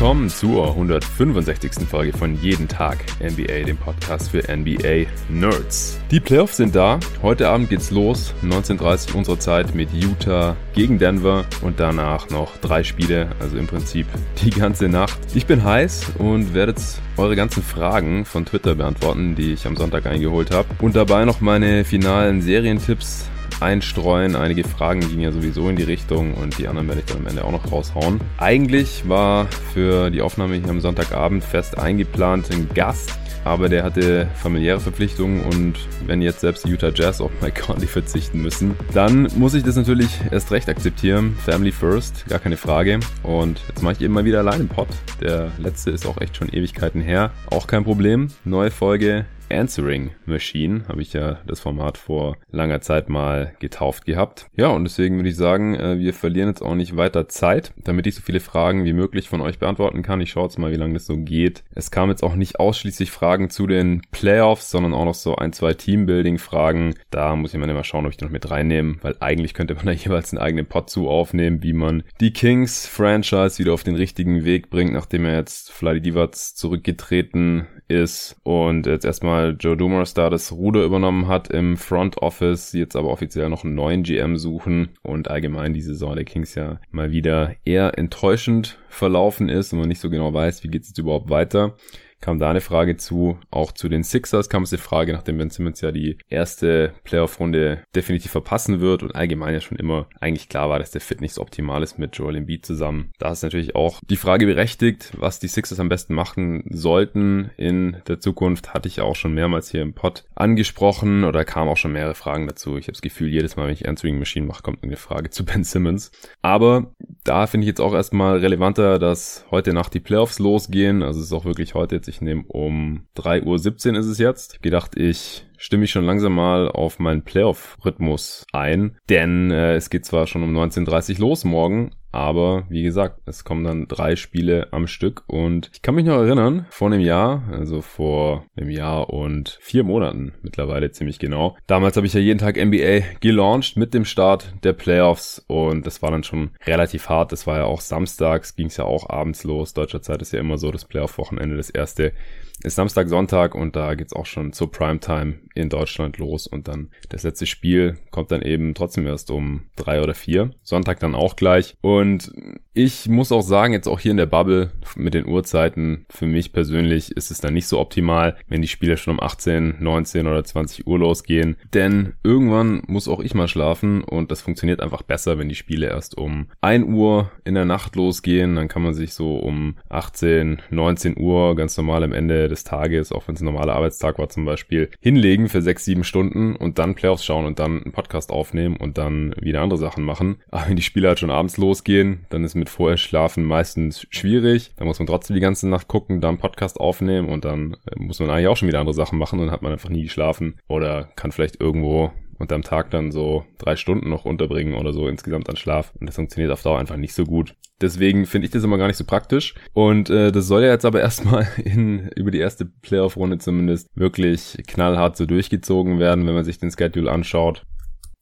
willkommen zur 165. Folge von Jeden Tag NBA, dem Podcast für NBA Nerds. Die Playoffs sind da. Heute Abend geht's los, 19.30 unserer Zeit mit Utah gegen Denver und danach noch drei Spiele, also im Prinzip die ganze Nacht. Ich bin heiß und werde jetzt eure ganzen Fragen von Twitter beantworten, die ich am Sonntag eingeholt habe und dabei noch meine finalen Serientipps einstreuen. Einige Fragen gingen ja sowieso in die Richtung und die anderen werde ich dann am Ende auch noch raushauen. Eigentlich war für die Aufnahme hier am Sonntagabend fest eingeplant ein Gast, aber der hatte familiäre Verpflichtungen und wenn jetzt selbst Utah Jazz auf Mike Conley verzichten müssen, dann muss ich das natürlich erst recht akzeptieren. Family first, gar keine Frage. Und jetzt mache ich eben mal wieder allein im Pod. Der letzte ist auch echt schon Ewigkeiten her. Auch kein Problem. Neue Folge Answering Machine, habe ich ja das Format vor langer Zeit mal getauft gehabt. Ja, und deswegen würde ich sagen, äh, wir verlieren jetzt auch nicht weiter Zeit, damit ich so viele Fragen wie möglich von euch beantworten kann. Ich schaue jetzt mal, wie lange das so geht. Es kam jetzt auch nicht ausschließlich Fragen zu den Playoffs, sondern auch noch so ein, zwei Teambuilding-Fragen. Da muss ich mal immer schauen, ob ich die noch mit reinnehme, weil eigentlich könnte man da jeweils einen eigenen Pod zu aufnehmen, wie man die Kings-Franchise wieder auf den richtigen Weg bringt, nachdem er jetzt Vladi Divac zurückgetreten ist und jetzt erstmal Joe Dumas da das Ruder übernommen hat im Front Office, jetzt aber offiziell noch einen neuen GM suchen und allgemein die Saison der Kings ja mal wieder eher enttäuschend verlaufen ist und man nicht so genau weiß, wie geht es jetzt überhaupt weiter kam da eine Frage zu. Auch zu den Sixers kam es eine Frage, nachdem Ben Simmons ja die erste Playoff-Runde definitiv verpassen wird und allgemein ja schon immer eigentlich klar war, dass der Fit nicht so optimal ist mit Joel Embiid zusammen. Da ist natürlich auch die Frage berechtigt, was die Sixers am besten machen sollten in der Zukunft. Hatte ich auch schon mehrmals hier im Pod angesprochen oder kam auch schon mehrere Fragen dazu. Ich habe das Gefühl, jedes Mal, wenn ich Answering Machine mache, kommt eine Frage zu Ben Simmons. Aber da finde ich jetzt auch erstmal relevanter, dass heute Nacht die Playoffs losgehen. Also es ist auch wirklich heute jetzt ich nehme um 3.17 Uhr ist es jetzt. Ich gedacht, ich stimme ich schon langsam mal auf meinen Playoff-Rhythmus ein, denn äh, es geht zwar schon um 19.30 Uhr los morgen, aber wie gesagt, es kommen dann drei Spiele am Stück und ich kann mich noch erinnern, vor einem Jahr, also vor einem Jahr und vier Monaten mittlerweile ziemlich genau. Damals habe ich ja jeden Tag NBA gelauncht mit dem Start der Playoffs und das war dann schon relativ hart. Das war ja auch samstags, ging es ja auch abends los. Deutscher Zeit ist ja immer so das Playoff-Wochenende, das erste ist Samstag, Sonntag und da geht's auch schon zur Primetime in Deutschland los und dann das letzte Spiel kommt dann eben trotzdem erst um drei oder vier. Sonntag dann auch gleich. Und ich muss auch sagen, jetzt auch hier in der Bubble mit den Uhrzeiten, für mich persönlich ist es dann nicht so optimal, wenn die Spiele schon um 18, 19 oder 20 Uhr losgehen. Denn irgendwann muss auch ich mal schlafen und das funktioniert einfach besser, wenn die Spiele erst um 1 Uhr in der Nacht losgehen. Dann kann man sich so um 18, 19 Uhr ganz normal am Ende des Tages, auch wenn es ein normaler Arbeitstag war zum Beispiel, hinlegen für sechs, sieben Stunden und dann Playoffs schauen und dann einen Podcast aufnehmen und dann wieder andere Sachen machen. Aber wenn die Spiele halt schon abends losgehen, dann ist mit vorher schlafen meistens schwierig. Da muss man trotzdem die ganze Nacht gucken, dann Podcast aufnehmen und dann äh, muss man eigentlich auch schon wieder andere Sachen machen und dann hat man einfach nie geschlafen oder kann vielleicht irgendwo und am Tag dann so drei Stunden noch unterbringen oder so insgesamt an Schlaf. Und das funktioniert auf Dauer einfach nicht so gut. Deswegen finde ich das immer gar nicht so praktisch. Und äh, das soll ja jetzt aber erstmal in über die erste Playoff-Runde zumindest wirklich knallhart so durchgezogen werden, wenn man sich den Schedule anschaut.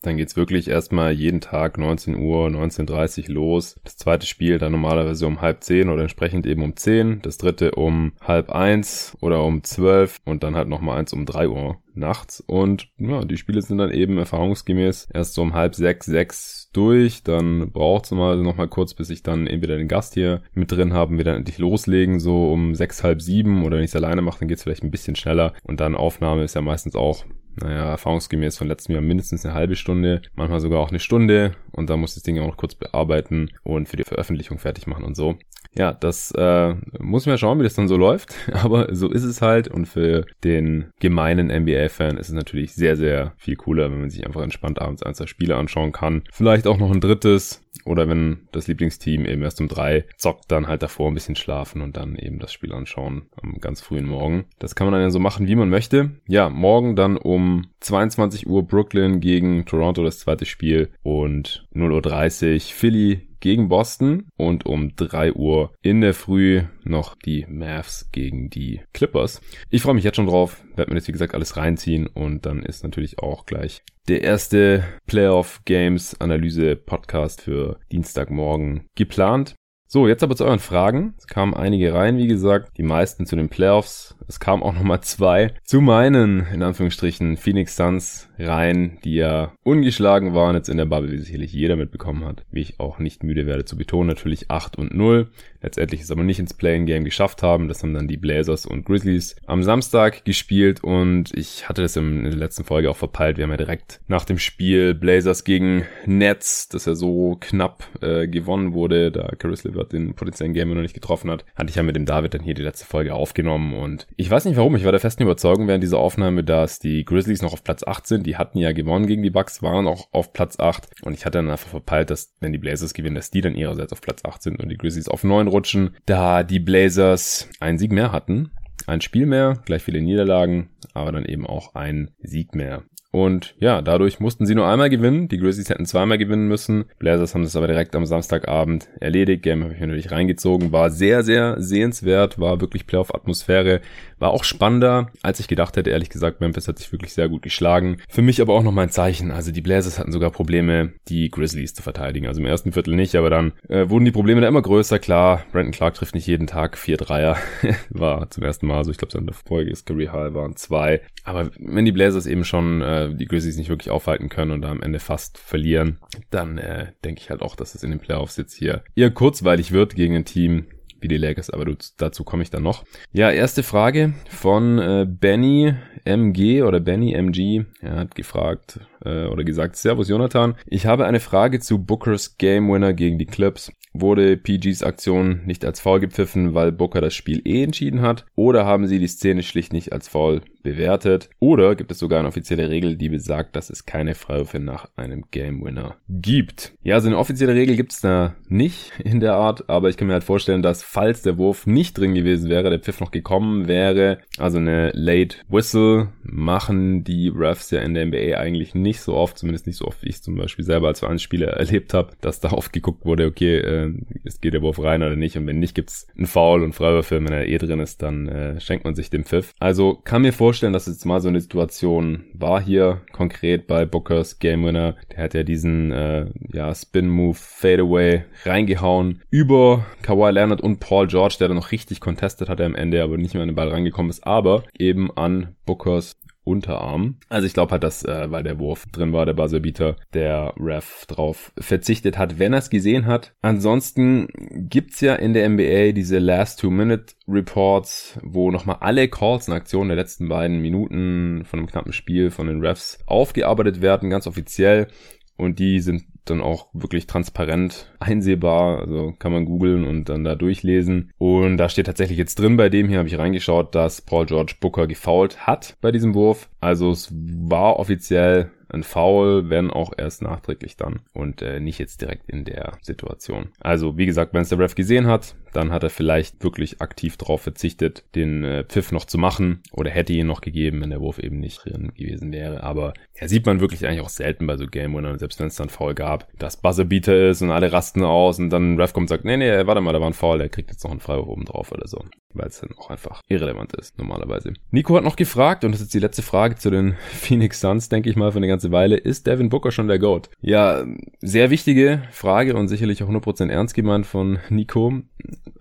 Dann geht's wirklich erstmal jeden Tag 19 Uhr, 19.30 Uhr los. Das zweite Spiel dann normalerweise um halb zehn oder entsprechend eben um zehn. Das dritte um halb eins oder um zwölf und dann halt nochmal eins um drei Uhr nachts. Und ja, die Spiele sind dann eben erfahrungsgemäß erst so um halb sechs, sechs durch. Dann mal noch mal kurz, bis ich dann entweder den Gast hier mit drin haben, wir dann endlich loslegen, so um sechs, halb sieben oder wenn ich es alleine mache, dann geht's vielleicht ein bisschen schneller. Und dann Aufnahme ist ja meistens auch naja, erfahrungsgemäß von letztem Jahr mindestens eine halbe Stunde, manchmal sogar auch eine Stunde und da muss das Ding auch noch kurz bearbeiten und für die Veröffentlichung fertig machen und so. Ja, das äh, muss man ja schauen, wie das dann so läuft, aber so ist es halt und für den gemeinen NBA-Fan ist es natürlich sehr, sehr viel cooler, wenn man sich einfach entspannt abends ein, zwei Spiele anschauen kann. Vielleicht auch noch ein drittes oder wenn das Lieblingsteam eben erst um drei zockt, dann halt davor ein bisschen schlafen und dann eben das Spiel anschauen am ganz frühen Morgen. Das kann man dann ja so machen, wie man möchte. Ja, morgen dann um 22 Uhr Brooklyn gegen Toronto das zweite Spiel und 0.30 Uhr Philly gegen Boston und um 3 Uhr in der Früh noch die Mavs gegen die Clippers. Ich freue mich jetzt schon drauf, werde mir das wie gesagt alles reinziehen und dann ist natürlich auch gleich der erste Playoff Games Analyse Podcast für Dienstagmorgen geplant. So, jetzt aber zu euren Fragen. Es kamen einige rein, wie gesagt, die meisten zu den Playoffs. Es kamen auch nochmal zwei zu meinen, in Anführungsstrichen, Phoenix Suns rein, die ja ungeschlagen waren jetzt in der Bubble, wie sicherlich jeder mitbekommen hat. Wie ich auch nicht müde werde zu betonen, natürlich 8 und 0. Letztendlich es aber nicht ins Playing-Game geschafft haben. Das haben dann die Blazers und Grizzlies am Samstag gespielt und ich hatte das in der letzten Folge auch verpeilt. Wir haben ja direkt nach dem Spiel Blazers gegen Nets, das ja so knapp äh, gewonnen wurde, da Caris LeVert den potenziellen Game noch nicht getroffen hat, hatte ich ja mit dem David dann hier die letzte Folge aufgenommen und ich weiß nicht warum, ich war der festen Überzeugung während dieser Aufnahme, dass die Grizzlies noch auf Platz 8 sind. Die hatten ja gewonnen gegen die Bucks, waren auch auf Platz 8 und ich hatte dann einfach verpeilt, dass wenn die Blazers gewinnen, dass die dann ihrerseits auf Platz 8 sind und die Grizzlies auf 9 rutschen, da die Blazers einen Sieg mehr hatten. Ein Spiel mehr, gleich viele Niederlagen, aber dann eben auch ein Sieg mehr. Und ja, dadurch mussten sie nur einmal gewinnen. Die Grizzlies hätten zweimal gewinnen müssen. Blazers haben das aber direkt am Samstagabend erledigt. Game habe ich natürlich reingezogen. War sehr, sehr sehenswert. War wirklich Playoff-Atmosphäre. War auch spannender, als ich gedacht hätte. Ehrlich gesagt, Memphis hat sich wirklich sehr gut geschlagen. Für mich aber auch nochmal ein Zeichen. Also die Blazers hatten sogar Probleme, die Grizzlies zu verteidigen. Also im ersten Viertel nicht, aber dann äh, wurden die Probleme da immer größer. Klar, Brandon Clark trifft nicht jeden Tag vier Dreier. War zum ersten Mal so. Ich glaube, Folge ist Career High waren zwei. Aber wenn die Blazers eben schon äh, die Grizzlies nicht wirklich aufhalten können und da am Ende fast verlieren, dann äh, denke ich halt auch, dass es in den Playoffs jetzt hier eher kurzweilig wird gegen ein Team, wie die Lakers, aber dazu komme ich dann noch. Ja, erste Frage von äh, Benny MG oder Benny MG. Er hat gefragt äh, oder gesagt, Servus Jonathan, ich habe eine Frage zu Bookers Game Winner gegen die Clips. Wurde PGs Aktion nicht als Foul gepfiffen, weil Booker das Spiel eh entschieden hat? Oder haben sie die Szene schlicht nicht als Foul bewertet? Oder gibt es sogar eine offizielle Regel, die besagt, dass es keine Freiwürfe nach einem Game Winner gibt? Ja, also eine offizielle Regel gibt es da nicht in der Art, aber ich kann mir halt vorstellen, dass falls der Wurf nicht drin gewesen wäre, der Pfiff noch gekommen wäre, also eine Late Whistle machen die Refs ja in der NBA eigentlich nicht so oft, zumindest nicht so oft, wie ich zum Beispiel selber als Vereinsspieler erlebt habe, dass da oft geguckt wurde, okay, äh, es geht der Wurf rein oder nicht und wenn nicht, gibt's einen Foul und Freiwürfe, wenn er eh drin ist, dann äh, schenkt man sich den Pfiff. Also kann mir vorstellen, dass es jetzt mal so eine Situation war hier, konkret bei Bookers Game Winner, der hat ja diesen äh, ja, Spin-Move Fadeaway reingehauen über Kawhi Leonard und Paul George, der dann noch richtig contestet hat am Ende, aber nicht mehr an den Ball reingekommen ist, aber eben an Bookers Unterarm. Also ich glaube halt, dass, äh, weil der Wurf drin war, der Buzzerbeater, der Ref drauf verzichtet hat, wenn er es gesehen hat. Ansonsten gibt's ja in der NBA diese Last Two-Minute Reports, wo nochmal alle Calls und Aktionen der letzten beiden Minuten von einem knappen Spiel von den Refs aufgearbeitet werden, ganz offiziell. Und die sind dann auch wirklich transparent einsehbar. Also kann man googeln und dann da durchlesen. Und da steht tatsächlich jetzt drin, bei dem hier habe ich reingeschaut, dass Paul George Booker gefoult hat bei diesem Wurf. Also es war offiziell ein Foul, wenn auch erst nachträglich dann und äh, nicht jetzt direkt in der Situation. Also wie gesagt, wenn es der Ref gesehen hat, dann hat er vielleicht wirklich aktiv darauf verzichtet, den äh, Pfiff noch zu machen oder hätte ihn noch gegeben, wenn der Wurf eben nicht drin gewesen wäre. Aber ja, sieht man wirklich eigentlich auch selten bei so Game Winnern, selbst wenn es dann Foul gab, dass Buzzerbeater ist und alle rasten aus und dann ein Ref kommt und sagt, nee, nee, warte mal, da war ein Foul, der kriegt jetzt noch einen Freiwurf oben drauf oder so. Weil es dann auch einfach irrelevant ist, normalerweise. Nico hat noch gefragt, und das ist die letzte Frage zu den Phoenix Suns, denke ich mal, für eine ganze Weile, ist Devin Booker schon der GOAT? Ja, sehr wichtige Frage und sicherlich auch 100% ernst gemeint von Nico.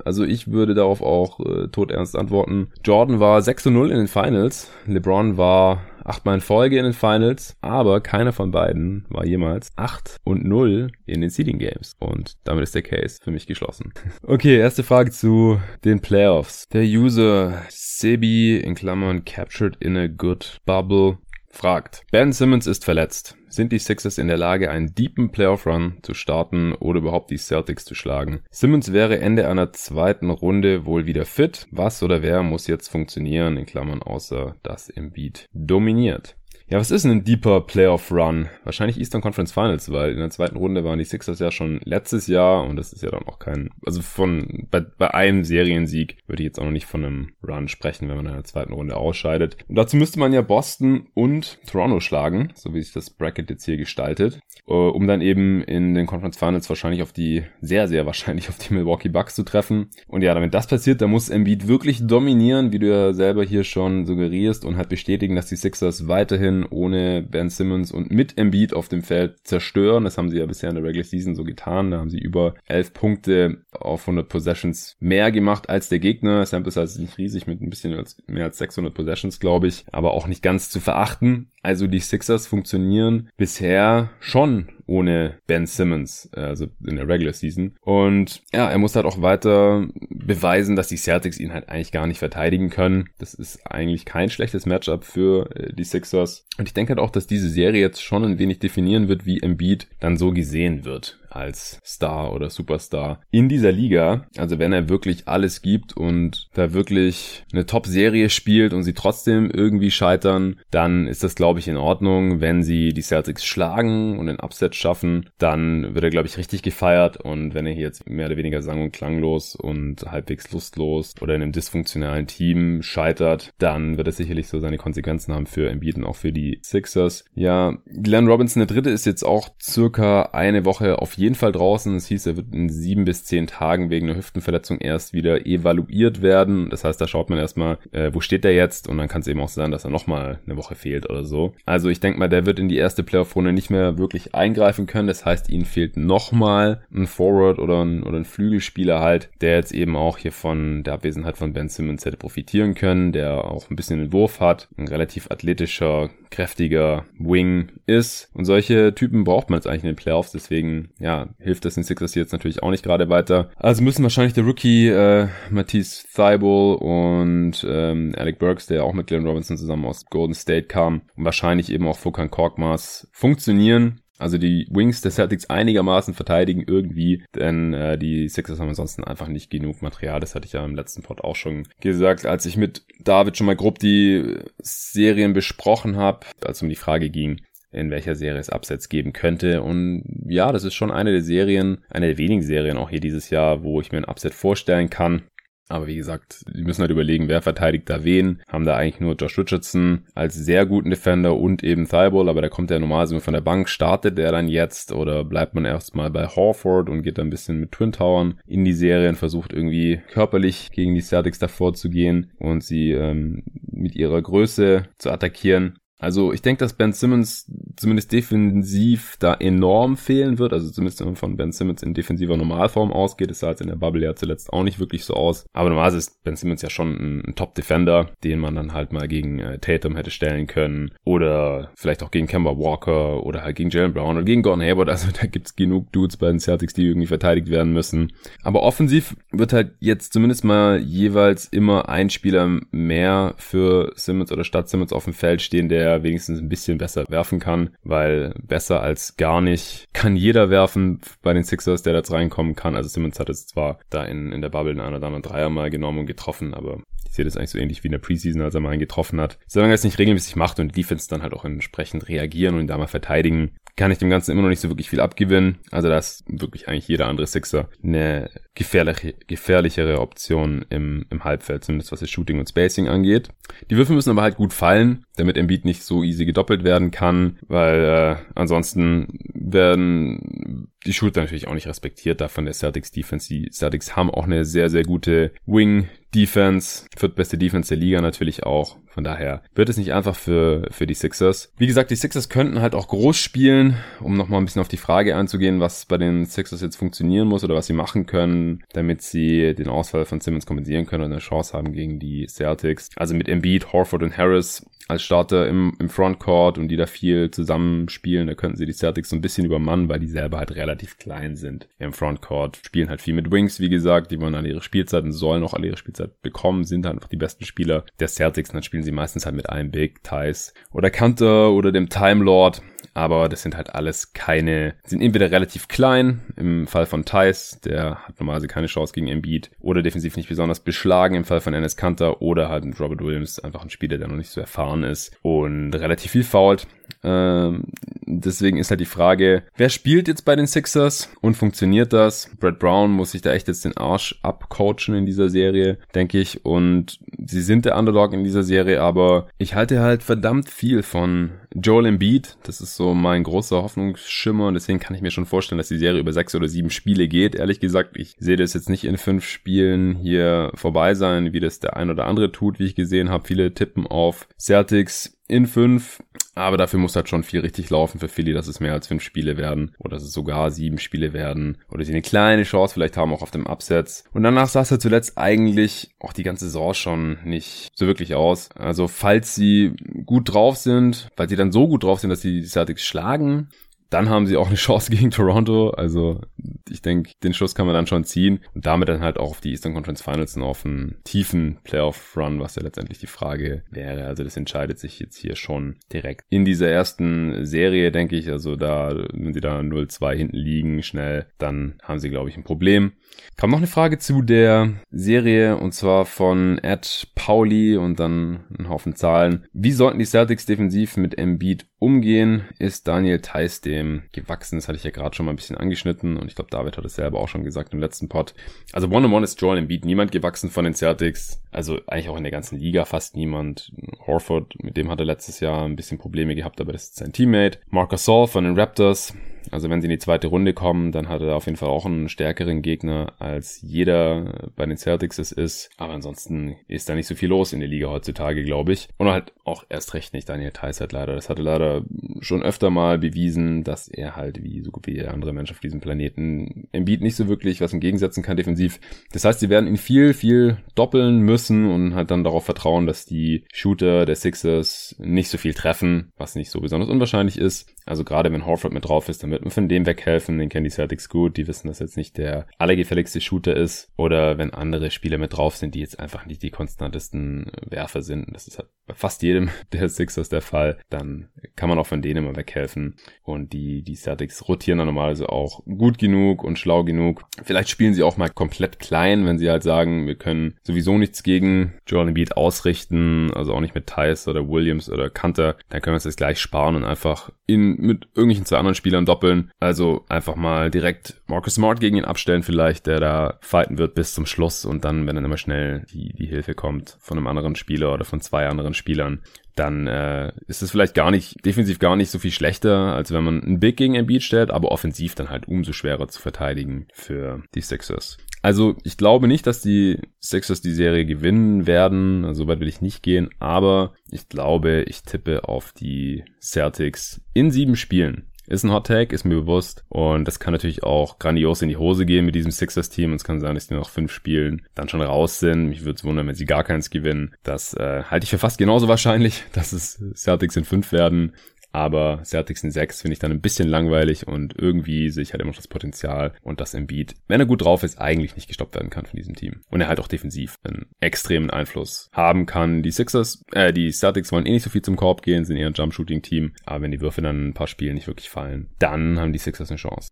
Also ich würde darauf auch äh, todernst antworten. Jordan war 6 0 in den Finals. LeBron war achtmal in Folge in den Finals, aber keiner von beiden war jemals 8 und 0 in den Seeding Games. Und damit ist der Case für mich geschlossen. Okay, erste Frage zu den Playoffs. Der User Sebi in Klammern captured in a good bubble fragt. Ben Simmons ist verletzt. Sind die Sixers in der Lage, einen deepen Playoff-Run zu starten oder überhaupt die Celtics zu schlagen? Simmons wäre Ende einer zweiten Runde wohl wieder fit. Was oder wer muss jetzt funktionieren, in Klammern außer dass Embiid dominiert? Ja, was ist ein deeper Playoff Run? Wahrscheinlich Eastern Conference Finals, weil in der zweiten Runde waren die Sixers ja schon letztes Jahr und das ist ja dann auch kein, also von, bei, bei einem Seriensieg würde ich jetzt auch noch nicht von einem Run sprechen, wenn man in der zweiten Runde ausscheidet. Und dazu müsste man ja Boston und Toronto schlagen, so wie sich das Bracket jetzt hier gestaltet, äh, um dann eben in den Conference Finals wahrscheinlich auf die, sehr, sehr wahrscheinlich auf die Milwaukee Bucks zu treffen. Und ja, damit das passiert, da muss Embiid wirklich dominieren, wie du ja selber hier schon suggerierst und halt bestätigen, dass die Sixers weiterhin können, ohne Ben Simmons und mit Embiid auf dem Feld zerstören. Das haben sie ja bisher in der Regular Season so getan. Da haben sie über elf Punkte auf 100 Possessions mehr gemacht als der Gegner. Sample Size ist nicht riesig mit ein bisschen mehr als 600 Possessions, glaube ich, aber auch nicht ganz zu verachten. Also die Sixers funktionieren bisher schon ohne Ben Simmons, also in der Regular Season. Und ja, er muss halt auch weiter beweisen, dass die Celtics ihn halt eigentlich gar nicht verteidigen können. Das ist eigentlich kein schlechtes Matchup für äh, die Sixers. Und ich denke halt auch, dass diese Serie jetzt schon ein wenig definieren wird, wie Embiid dann so gesehen wird als Star oder Superstar in dieser Liga. Also wenn er wirklich alles gibt und da wirklich eine Top-Serie spielt und sie trotzdem irgendwie scheitern, dann ist das, glaube ich, in Ordnung. Wenn sie die Celtics schlagen und den Upset schaffen, dann wird er, glaube ich, richtig gefeiert. Und wenn er hier jetzt mehr oder weniger sang- und klanglos und halbwegs lustlos oder in einem dysfunktionalen Team scheitert, dann wird er sicherlich so seine Konsequenzen haben für Embiid und auch für die Sixers. Ja, Glenn Robinson, der Dritte, ist jetzt auch circa eine Woche auf jeden Fall draußen. Es hieß, er wird in sieben bis zehn Tagen wegen einer Hüftenverletzung erst wieder evaluiert werden. Das heißt, da schaut man erstmal, äh, wo steht der jetzt? Und dann kann es eben auch sein, dass er nochmal eine Woche fehlt oder so. Also ich denke mal, der wird in die erste Playoff-Runde nicht mehr wirklich eingreifen können. Das heißt, ihnen fehlt nochmal ein Forward oder ein, oder ein Flügelspieler halt, der jetzt eben auch hier von der Abwesenheit von Ben Simmons hätte profitieren können, der auch ein bisschen den Wurf hat, ein relativ athletischer, kräftiger Wing ist. Und solche Typen braucht man jetzt eigentlich in den Playoffs. Deswegen, ja, hilft das den Sixers jetzt natürlich auch nicht gerade weiter. Also müssen wahrscheinlich der Rookie äh, Matisse Thibault und ähm, Alec Burks, der auch mit Glenn Robinson zusammen aus Golden State kam, und wahrscheinlich eben auch Fukan Korkmaz funktionieren. Also die Wings der Celtics einigermaßen verteidigen irgendwie, denn äh, die Sixers haben ansonsten einfach nicht genug Material. Das hatte ich ja im letzten Pod auch schon gesagt, als ich mit David schon mal grob die Serien besprochen habe, als es um die Frage ging, in welcher Serie es Absatz geben könnte. Und ja, das ist schon eine der Serien, eine der wenigen Serien auch hier dieses Jahr, wo ich mir ein Upset vorstellen kann. Aber wie gesagt, die müssen halt überlegen, wer verteidigt da wen. Haben da eigentlich nur Josh Richardson als sehr guten Defender und eben Thibault, aber der kommt ja normalerweise nur von der Bank. Startet der dann jetzt oder bleibt man erstmal bei Horford und geht dann ein bisschen mit Twin Towern in die Serie und versucht irgendwie körperlich gegen die Celtics davor zu gehen und sie ähm, mit ihrer Größe zu attackieren. Also ich denke, dass Ben Simmons zumindest defensiv da enorm fehlen wird. Also zumindest wenn man von Ben Simmons in defensiver Normalform ausgeht. Das sah jetzt in der Bubble ja zuletzt auch nicht wirklich so aus. Aber normalerweise ist Ben Simmons ja schon ein, Top-Defender, den man dann halt mal gegen äh, Tatum hätte stellen können. Oder vielleicht auch gegen Kemba Walker oder halt gegen Jalen Brown oder gegen Gordon Hayward. Also da gibt's genug Dudes bei den Celtics, die irgendwie verteidigt werden müssen. Aber offensiv wird halt jetzt zumindest mal jeweils immer ein Spieler mehr für Simmons oder statt Simmons auf dem Feld stehen, der der wenigstens ein bisschen besser werfen kann, weil besser als gar nicht kann jeder werfen bei den Sixers, der da jetzt reinkommen kann. Also Simmons hat es zwar da in, in der Bubble in einer anderen Dreier mal genommen und getroffen, aber ich sehe das eigentlich so ähnlich wie in der Preseason, als er mal einen getroffen hat. Solange er es nicht regelmäßig macht und die Defense dann halt auch entsprechend reagieren und ihn da mal verteidigen, kann ich dem Ganzen immer noch nicht so wirklich viel abgewinnen. Also da ist wirklich eigentlich jeder andere Sixer eine gefährliche, gefährlichere Option im, im Halbfeld, zumindest was das Shooting und Spacing angeht. Die Würfe müssen aber halt gut fallen, damit Embiid nicht so easy gedoppelt werden kann, weil äh, ansonsten werden die Shooter natürlich auch nicht respektiert da von der Celtics Defense. Die Celtics haben auch eine sehr, sehr gute Wing Defense, viertbeste Defense der Liga natürlich auch. Von daher wird es nicht einfach für, für die Sixers. Wie gesagt, die Sixers könnten halt auch groß spielen, um nochmal ein bisschen auf die Frage einzugehen, was bei den Sixers jetzt funktionieren muss oder was sie machen können, damit sie den Ausfall von Simmons kompensieren können und eine Chance haben gegen die Celtics. Also mit Embiid, Horford und Harris als Starter im, im Frontcourt und die da viel zusammenspielen, da könnten sie die Celtics so ein bisschen übermannen, weil die selber halt relativ klein sind im Frontcourt. Spielen halt viel mit Wings, wie gesagt, die wollen alle ihre Spielzeit und sollen auch alle ihre Spielzeit bekommen, sind halt einfach die besten Spieler der Celtics. Und dann spielen sie meistens halt mit einem Big, Thais oder Kanter oder dem Time Lord aber das sind halt alles keine, sind entweder relativ klein, im Fall von Thais, der hat normalerweise keine Chance gegen Embiid, oder defensiv nicht besonders beschlagen im Fall von Enes Kanter, oder halt mit Robert Williams, einfach ein Spieler, der noch nicht so erfahren ist und relativ viel fault. Ähm, deswegen ist halt die Frage, wer spielt jetzt bei den Sixers und funktioniert das? Brad Brown muss sich da echt jetzt den Arsch abcoachen in dieser Serie, denke ich. Und sie sind der Underdog in dieser Serie, aber ich halte halt verdammt viel von Joel Embiid. Das ist so mein großer Hoffnungsschimmer und deswegen kann ich mir schon vorstellen, dass die Serie über sechs oder sieben Spiele geht. Ehrlich gesagt, ich sehe das jetzt nicht in fünf Spielen hier vorbei sein, wie das der ein oder andere tut, wie ich gesehen habe. Viele tippen auf Celtics in fünf. Aber dafür muss halt schon viel richtig laufen für Philly, dass es mehr als fünf Spiele werden oder dass es sogar sieben Spiele werden oder sie eine kleine Chance vielleicht haben auch auf dem Absatz. Und danach sah es ja zuletzt eigentlich auch die ganze Saison schon nicht so wirklich aus. Also falls sie gut drauf sind, weil sie dann so gut drauf sind, dass sie die Celtics schlagen, dann haben sie auch eine Chance gegen Toronto. Also ich denke, den Schluss kann man dann schon ziehen und damit dann halt auch auf die Eastern Conference Finals und auf einen tiefen Playoff-Run, was ja letztendlich die Frage wäre. Also das entscheidet sich jetzt hier schon direkt. In dieser ersten Serie, denke ich, also da, wenn sie da 0-2 hinten liegen, schnell, dann haben sie, glaube ich, ein Problem. Kam noch eine Frage zu der Serie und zwar von Ed Pauli und dann ein Haufen Zahlen. Wie sollten die Celtics defensiv mit Embiid umgehen? Ist Daniel Theiss dem gewachsen? Das hatte ich ja gerade schon mal ein bisschen angeschnitten und ich glaube, David hat es selber auch schon gesagt im letzten Pod. Also One-on-One ist Joel Embiid niemand gewachsen von den Celtics. Also eigentlich auch in der ganzen Liga fast niemand. Horford, mit dem hat er letztes Jahr ein bisschen Probleme gehabt, aber das ist sein Teammate. Marcus Saul von den Raptors also wenn sie in die zweite Runde kommen, dann hat er auf jeden Fall auch einen stärkeren Gegner, als jeder bei den Celtics es ist. Aber ansonsten ist da nicht so viel los in der Liga heutzutage, glaube ich. Und halt auch erst recht nicht Daniel Theiss hat leider. Das hatte leider schon öfter mal bewiesen, dass er halt wie so gut wie jeder andere Mensch auf diesem Planeten Embiid nicht so wirklich was entgegensetzen kann defensiv. Das heißt, sie werden ihn viel, viel doppeln müssen und halt dann darauf vertrauen, dass die Shooter der Sixers nicht so viel treffen, was nicht so besonders unwahrscheinlich ist. Also gerade wenn Horford mit drauf ist, dann wird man von dem weghelfen. Den kennen die Celtics gut. Die wissen, dass jetzt nicht der allergefälligste Shooter ist. Oder wenn andere Spieler mit drauf sind, die jetzt einfach nicht die konstantesten Werfer sind. Das ist halt bei fast jedem der Sixers der Fall. Dann kann man auch von denen mal weghelfen. Und die, die Celtics rotieren dann normalerweise auch gut genug und schlau genug. Vielleicht spielen sie auch mal komplett klein, wenn sie halt sagen, wir können sowieso nichts gegen Joel Embiid ausrichten. Also auch nicht mit Tice oder Williams oder Kanter. Dann können wir uns das gleich sparen und einfach in mit irgendwelchen zwei anderen Spielern doppeln. Also einfach mal direkt Marcus Smart gegen ihn abstellen vielleicht, der da fighten wird bis zum Schluss und dann, wenn dann immer schnell die, die Hilfe kommt von einem anderen Spieler oder von zwei anderen Spielern, dann äh, ist es vielleicht gar nicht, defensiv gar nicht so viel schlechter, als wenn man ein Big gegen Embiid stellt, aber offensiv dann halt umso schwerer zu verteidigen für die Sixers. Also ich glaube nicht, dass die Sixers die Serie gewinnen werden. So also, weit will ich nicht gehen. Aber ich glaube, ich tippe auf die Celtics in sieben Spielen. Ist ein Hot Tag, ist mir bewusst. Und das kann natürlich auch grandios in die Hose gehen mit diesem Sixers-Team. Und es kann sein, dass die noch fünf Spielen dann schon raus sind. Mich würde es wundern, wenn sie gar keins gewinnen. Das äh, halte ich für fast genauso wahrscheinlich, dass es Celtics in fünf werden. Aber Celtics in 6 finde ich dann ein bisschen langweilig und irgendwie sehe ich halt immer noch das Potenzial und das Embiid, wenn er gut drauf ist, eigentlich nicht gestoppt werden kann von diesem Team. Und er halt auch defensiv einen extremen Einfluss haben kann. Die Sixers, äh, die Celtics wollen eh nicht so viel zum Korb gehen, sind eher ein Jump-Shooting-Team. Aber wenn die Würfe dann ein paar Spiele nicht wirklich fallen, dann haben die Sixers eine Chance.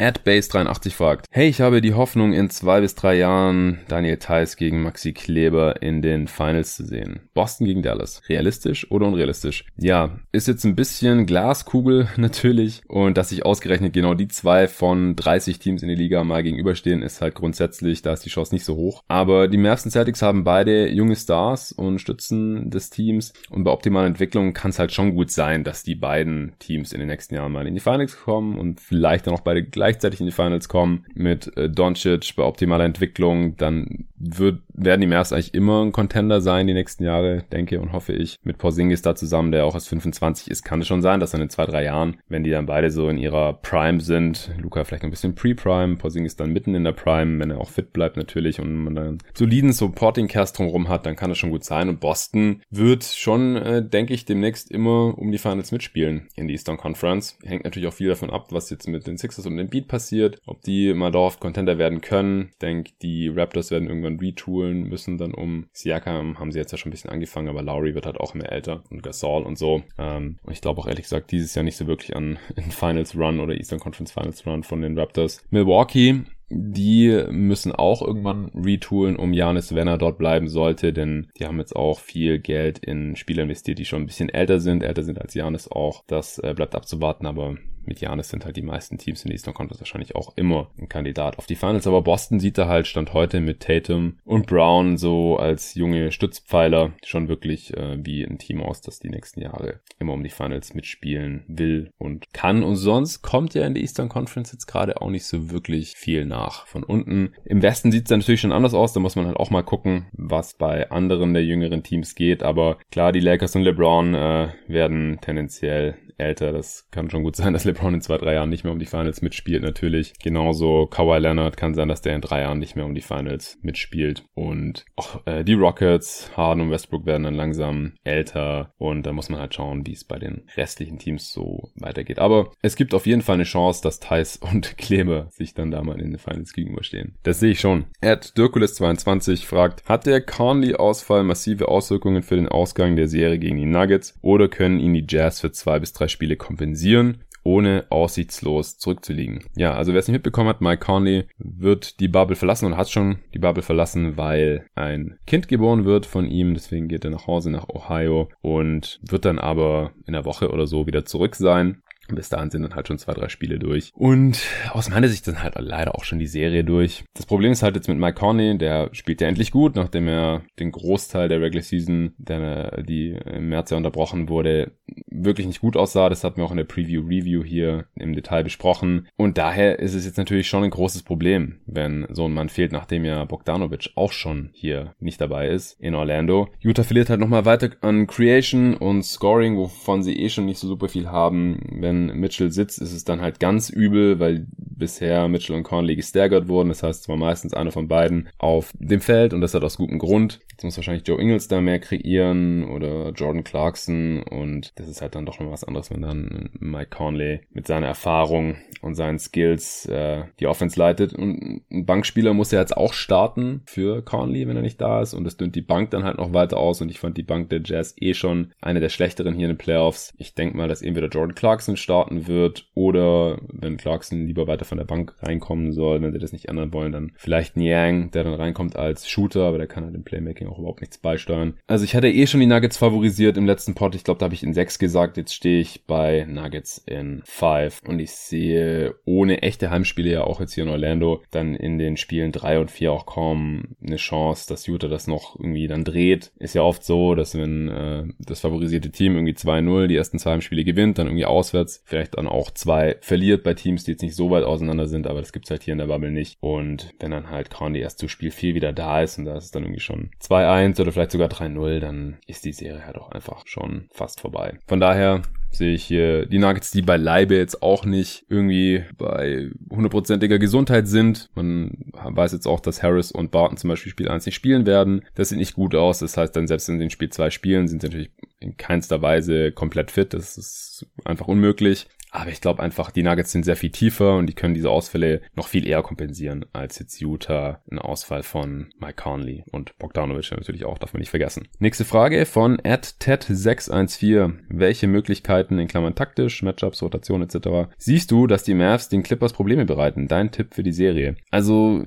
AdBase83 fragt, hey, ich habe die Hoffnung, in zwei bis drei Jahren Daniel Theiss gegen Maxi Kleber in den Finals zu sehen. Boston gegen Dallas. Realistisch oder unrealistisch? Ja, ist jetzt ein bisschen Glaskugel natürlich und dass sich ausgerechnet genau die zwei von 30 Teams in der Liga mal gegenüberstehen, ist halt grundsätzlich, da ist die Chance nicht so hoch. Aber die Mavs und Celtics haben beide junge Stars und Stützen des Teams und bei optimalen Entwicklungen kann es halt schon gut sein, dass die beiden Teams in den nächsten Jahren mal in die Finals kommen und vielleicht dann auch beide gleichzeitig in die Finals kommen mit äh, Doncic bei optimaler Entwicklung, dann wird, werden die Mavs eigentlich immer ein Contender sein die nächsten Jahre, denke und hoffe ich. Mit Porzingis da zusammen, der auch erst 25 ist, kann es schon sein, dass dann in zwei, drei Jahren, wenn die dann beide so in ihrer Prime sind, Luca vielleicht ein bisschen Pre-Prime, Porzingis dann mitten in der Prime, wenn er auch fit bleibt natürlich und man dann soliden Supporting-Cast drumherum hat, dann kann das schon gut sein und Boston wird schon, äh, denke ich, demnächst immer um die Finals mitspielen in die Eastern Conference. Hängt natürlich auch viel davon ab, was jetzt mit den Sixers und den Beat passiert, ob die mal dauerhaft Contender werden können. Ich denke, die Raptors werden irgendwann retoolen müssen dann um Siakam, haben sie jetzt ja schon ein bisschen angefangen, aber Lowry wird halt auch immer älter und Gasol und so. Ähm, und ich glaube auch ehrlich gesagt dieses Jahr nicht so wirklich an Finals Run oder Eastern Conference Finals Run von den Raptors. Milwaukee die müssen auch irgendwann retoolen, um Janis, wenn er dort bleiben sollte, denn die haben jetzt auch viel Geld in Spieler investiert, die schon ein bisschen älter sind, älter sind als Janis auch. Das äh, bleibt abzuwarten, aber mit Janis sind halt die meisten Teams in der Eastern Conference wahrscheinlich auch immer ein Kandidat auf die Finals. Aber Boston sieht da halt Stand heute mit Tatum und Brown so als junge Stützpfeiler schon wirklich äh, wie ein Team aus, das die nächsten Jahre immer um die Finals mitspielen will und kann. Und sonst kommt ja in der Eastern Conference jetzt gerade auch nicht so wirklich viel nach. Von unten. Im Westen sieht es dann natürlich schon anders aus. Da muss man halt auch mal gucken, was bei anderen der jüngeren Teams geht. Aber klar, die Lakers und LeBron äh, werden tendenziell älter. Das kann schon gut sein, dass LeBron in zwei, drei Jahren nicht mehr um die Finals mitspielt, natürlich. Genauso Kawhi Leonard kann sein, dass der in drei Jahren nicht mehr um die Finals mitspielt. Und auch äh, die Rockets, Harden und Westbrook werden dann langsam älter. Und da muss man halt schauen, wie es bei den restlichen Teams so weitergeht. Aber es gibt auf jeden Fall eine Chance, dass Thais und Kleber sich dann da mal in den Finals gegenüberstehen. Das sehe ich schon. Ed Dirkulis22 fragt, hat der Conley-Ausfall massive Auswirkungen für den Ausgang der Serie gegen die Nuggets oder können ihn die Jazz für zwei bis drei drei Spiele kompensieren ohne aussichtslos zurückzuliegen. Ja, also wer es nicht mitbekommen hat, Mike Conley wird die Bubble verlassen und hat schon die Bubble verlassen, weil ein Kind geboren wird von ihm. Deswegen geht er nach Hause nach Ohio und wird dann aber in der Woche oder so wieder zurück sein. Bis dahin sind dann halt schon zwei, drei Spiele durch. Und aus meiner Sicht sind halt leider auch schon die Serie durch. Das Problem ist halt jetzt mit Mike Conley, der spielt ja endlich gut, nachdem er den Großteil der Regular Season, der, die im März ja unterbrochen wurde, wirklich nicht gut aussah. Das hatten wir auch in der Preview-Review hier im Detail besprochen. Und daher ist es jetzt natürlich schon ein großes Problem, wenn so ein Mann fehlt, nachdem ja Bogdanovic auch schon hier nicht dabei ist in Orlando. Utah verliert halt nochmal weiter an Creation und Scoring, wovon sie eh schon nicht so super viel haben. Wenn Mitchell sitzt, ist es dann halt ganz übel, weil bisher Mitchell und Conley gestaggert wurden. Das heißt, es war meistens einer von beiden auf dem Feld und das hat aus gutem Grund. Jetzt muss wahrscheinlich Joe Ingles da mehr kreieren oder Jordan Clarkson und das ist halt dann doch noch was anderes, wenn dann Mike Conley mit seiner Erfahrung und seinen Skills äh, die Offense leitet. Und ein Bankspieler muss ja jetzt auch starten für Conley, wenn er nicht da ist und das dünnt die Bank dann halt noch weiter aus und ich fand die Bank der Jazz eh schon eine der schlechteren hier in den Playoffs. Ich denke mal, dass entweder Jordan Clarkson starten wird oder wenn Clarkson lieber weiter von der Bank reinkommen soll, wenn sie das nicht ändern wollen, dann vielleicht Niang, der dann reinkommt als Shooter, aber der kann halt im Playmaking auch überhaupt nichts beisteuern. Also ich hatte eh schon die Nuggets favorisiert im letzten Pod. Ich glaube, da habe ich in 6 gesagt. Jetzt stehe ich bei Nuggets in 5 und ich sehe ohne echte Heimspiele ja auch jetzt hier in Orlando dann in den Spielen 3 und 4 auch kaum eine Chance, dass Utah das noch irgendwie dann dreht. Ist ja oft so, dass wenn äh, das favorisierte Team irgendwie 2-0 die ersten zwei Heimspiele gewinnt, dann irgendwie auswärts vielleicht dann auch zwei verliert bei Teams, die jetzt nicht so weit auseinander sind, aber das gibt's halt hier in der Bubble nicht. Und wenn dann halt Conley erst zu Spiel 4 wieder da ist und da ist es dann irgendwie schon 2-1 oder vielleicht sogar 3-0, dann ist die Serie halt auch einfach schon fast vorbei. Von daher sehe ich hier die Nuggets, die bei Leibe jetzt auch nicht irgendwie bei hundertprozentiger Gesundheit sind. Man weiß jetzt auch, dass Harris und Barton zum Beispiel Spiel 1 nicht spielen werden. Das sieht nicht gut aus. Das heißt dann selbst in den Spiel 2 Spielen sind sie natürlich in keinster Weise komplett fit. Das ist einfach unmöglich. Aber ich glaube einfach, die Nuggets sind sehr viel tiefer und die können diese Ausfälle noch viel eher kompensieren als jetzt Utah ein Ausfall von Mike Conley und Bogdanovic natürlich auch, darf man nicht vergessen. Nächste Frage von @ted614. Welche Möglichkeiten in Klammern taktisch, Matchups, Rotation etc. siehst du, dass die Mavs den Clippers Probleme bereiten? Dein Tipp für die Serie. Also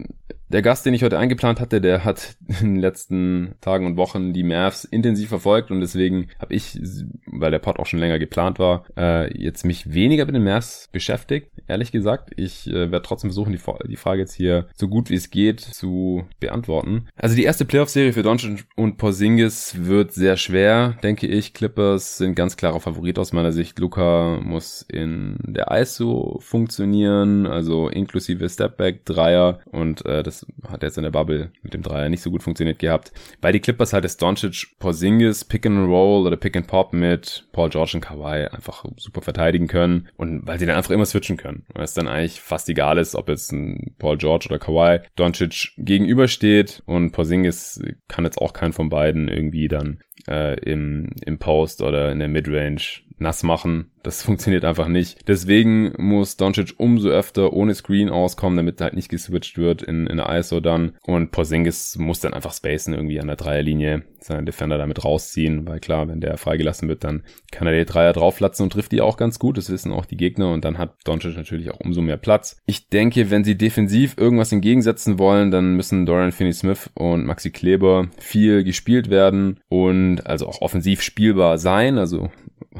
der Gast, den ich heute eingeplant hatte, der hat in den letzten Tagen und Wochen die Mavs intensiv verfolgt und deswegen habe ich, weil der Pod auch schon länger geplant war, äh, jetzt mich weniger mit den Mavs beschäftigt, ehrlich gesagt. Ich äh, werde trotzdem versuchen, die, die Frage jetzt hier so gut wie es geht zu beantworten. Also die erste Playoff-Serie für Doncic und Porzingis wird sehr schwer, denke ich. Clippers sind ganz klarer Favorit aus meiner Sicht. Luca muss in der ISO funktionieren, also inklusive Stepback, Dreier und äh, das das hat jetzt in der Bubble mit dem Dreier nicht so gut funktioniert gehabt. Bei die Clippers halt ist Doncic, Porzingis, Pick and Roll oder Pick and Pop mit Paul George und Kawhi einfach super verteidigen können und weil sie dann einfach immer switchen können. Weil es dann eigentlich fast egal ist, ob jetzt ein Paul George oder Kawhi Doncic gegenübersteht und Porzingis kann jetzt auch keinen von beiden irgendwie dann äh, im, im Post oder in der Midrange nass machen. Das funktioniert einfach nicht. Deswegen muss Doncic umso öfter ohne Screen auskommen, damit halt nicht geswitcht wird in, in der ISO dann. Und Porzingis muss dann einfach spacen irgendwie an der Dreierlinie, seinen Defender damit rausziehen, weil klar, wenn der freigelassen wird, dann kann er die Dreier drauflatzen und trifft die auch ganz gut. Das wissen auch die Gegner und dann hat Doncic natürlich auch umso mehr Platz. Ich denke, wenn sie defensiv irgendwas entgegensetzen wollen, dann müssen Dorian Finney-Smith und Maxi Kleber viel gespielt werden und also auch offensiv spielbar sein. Also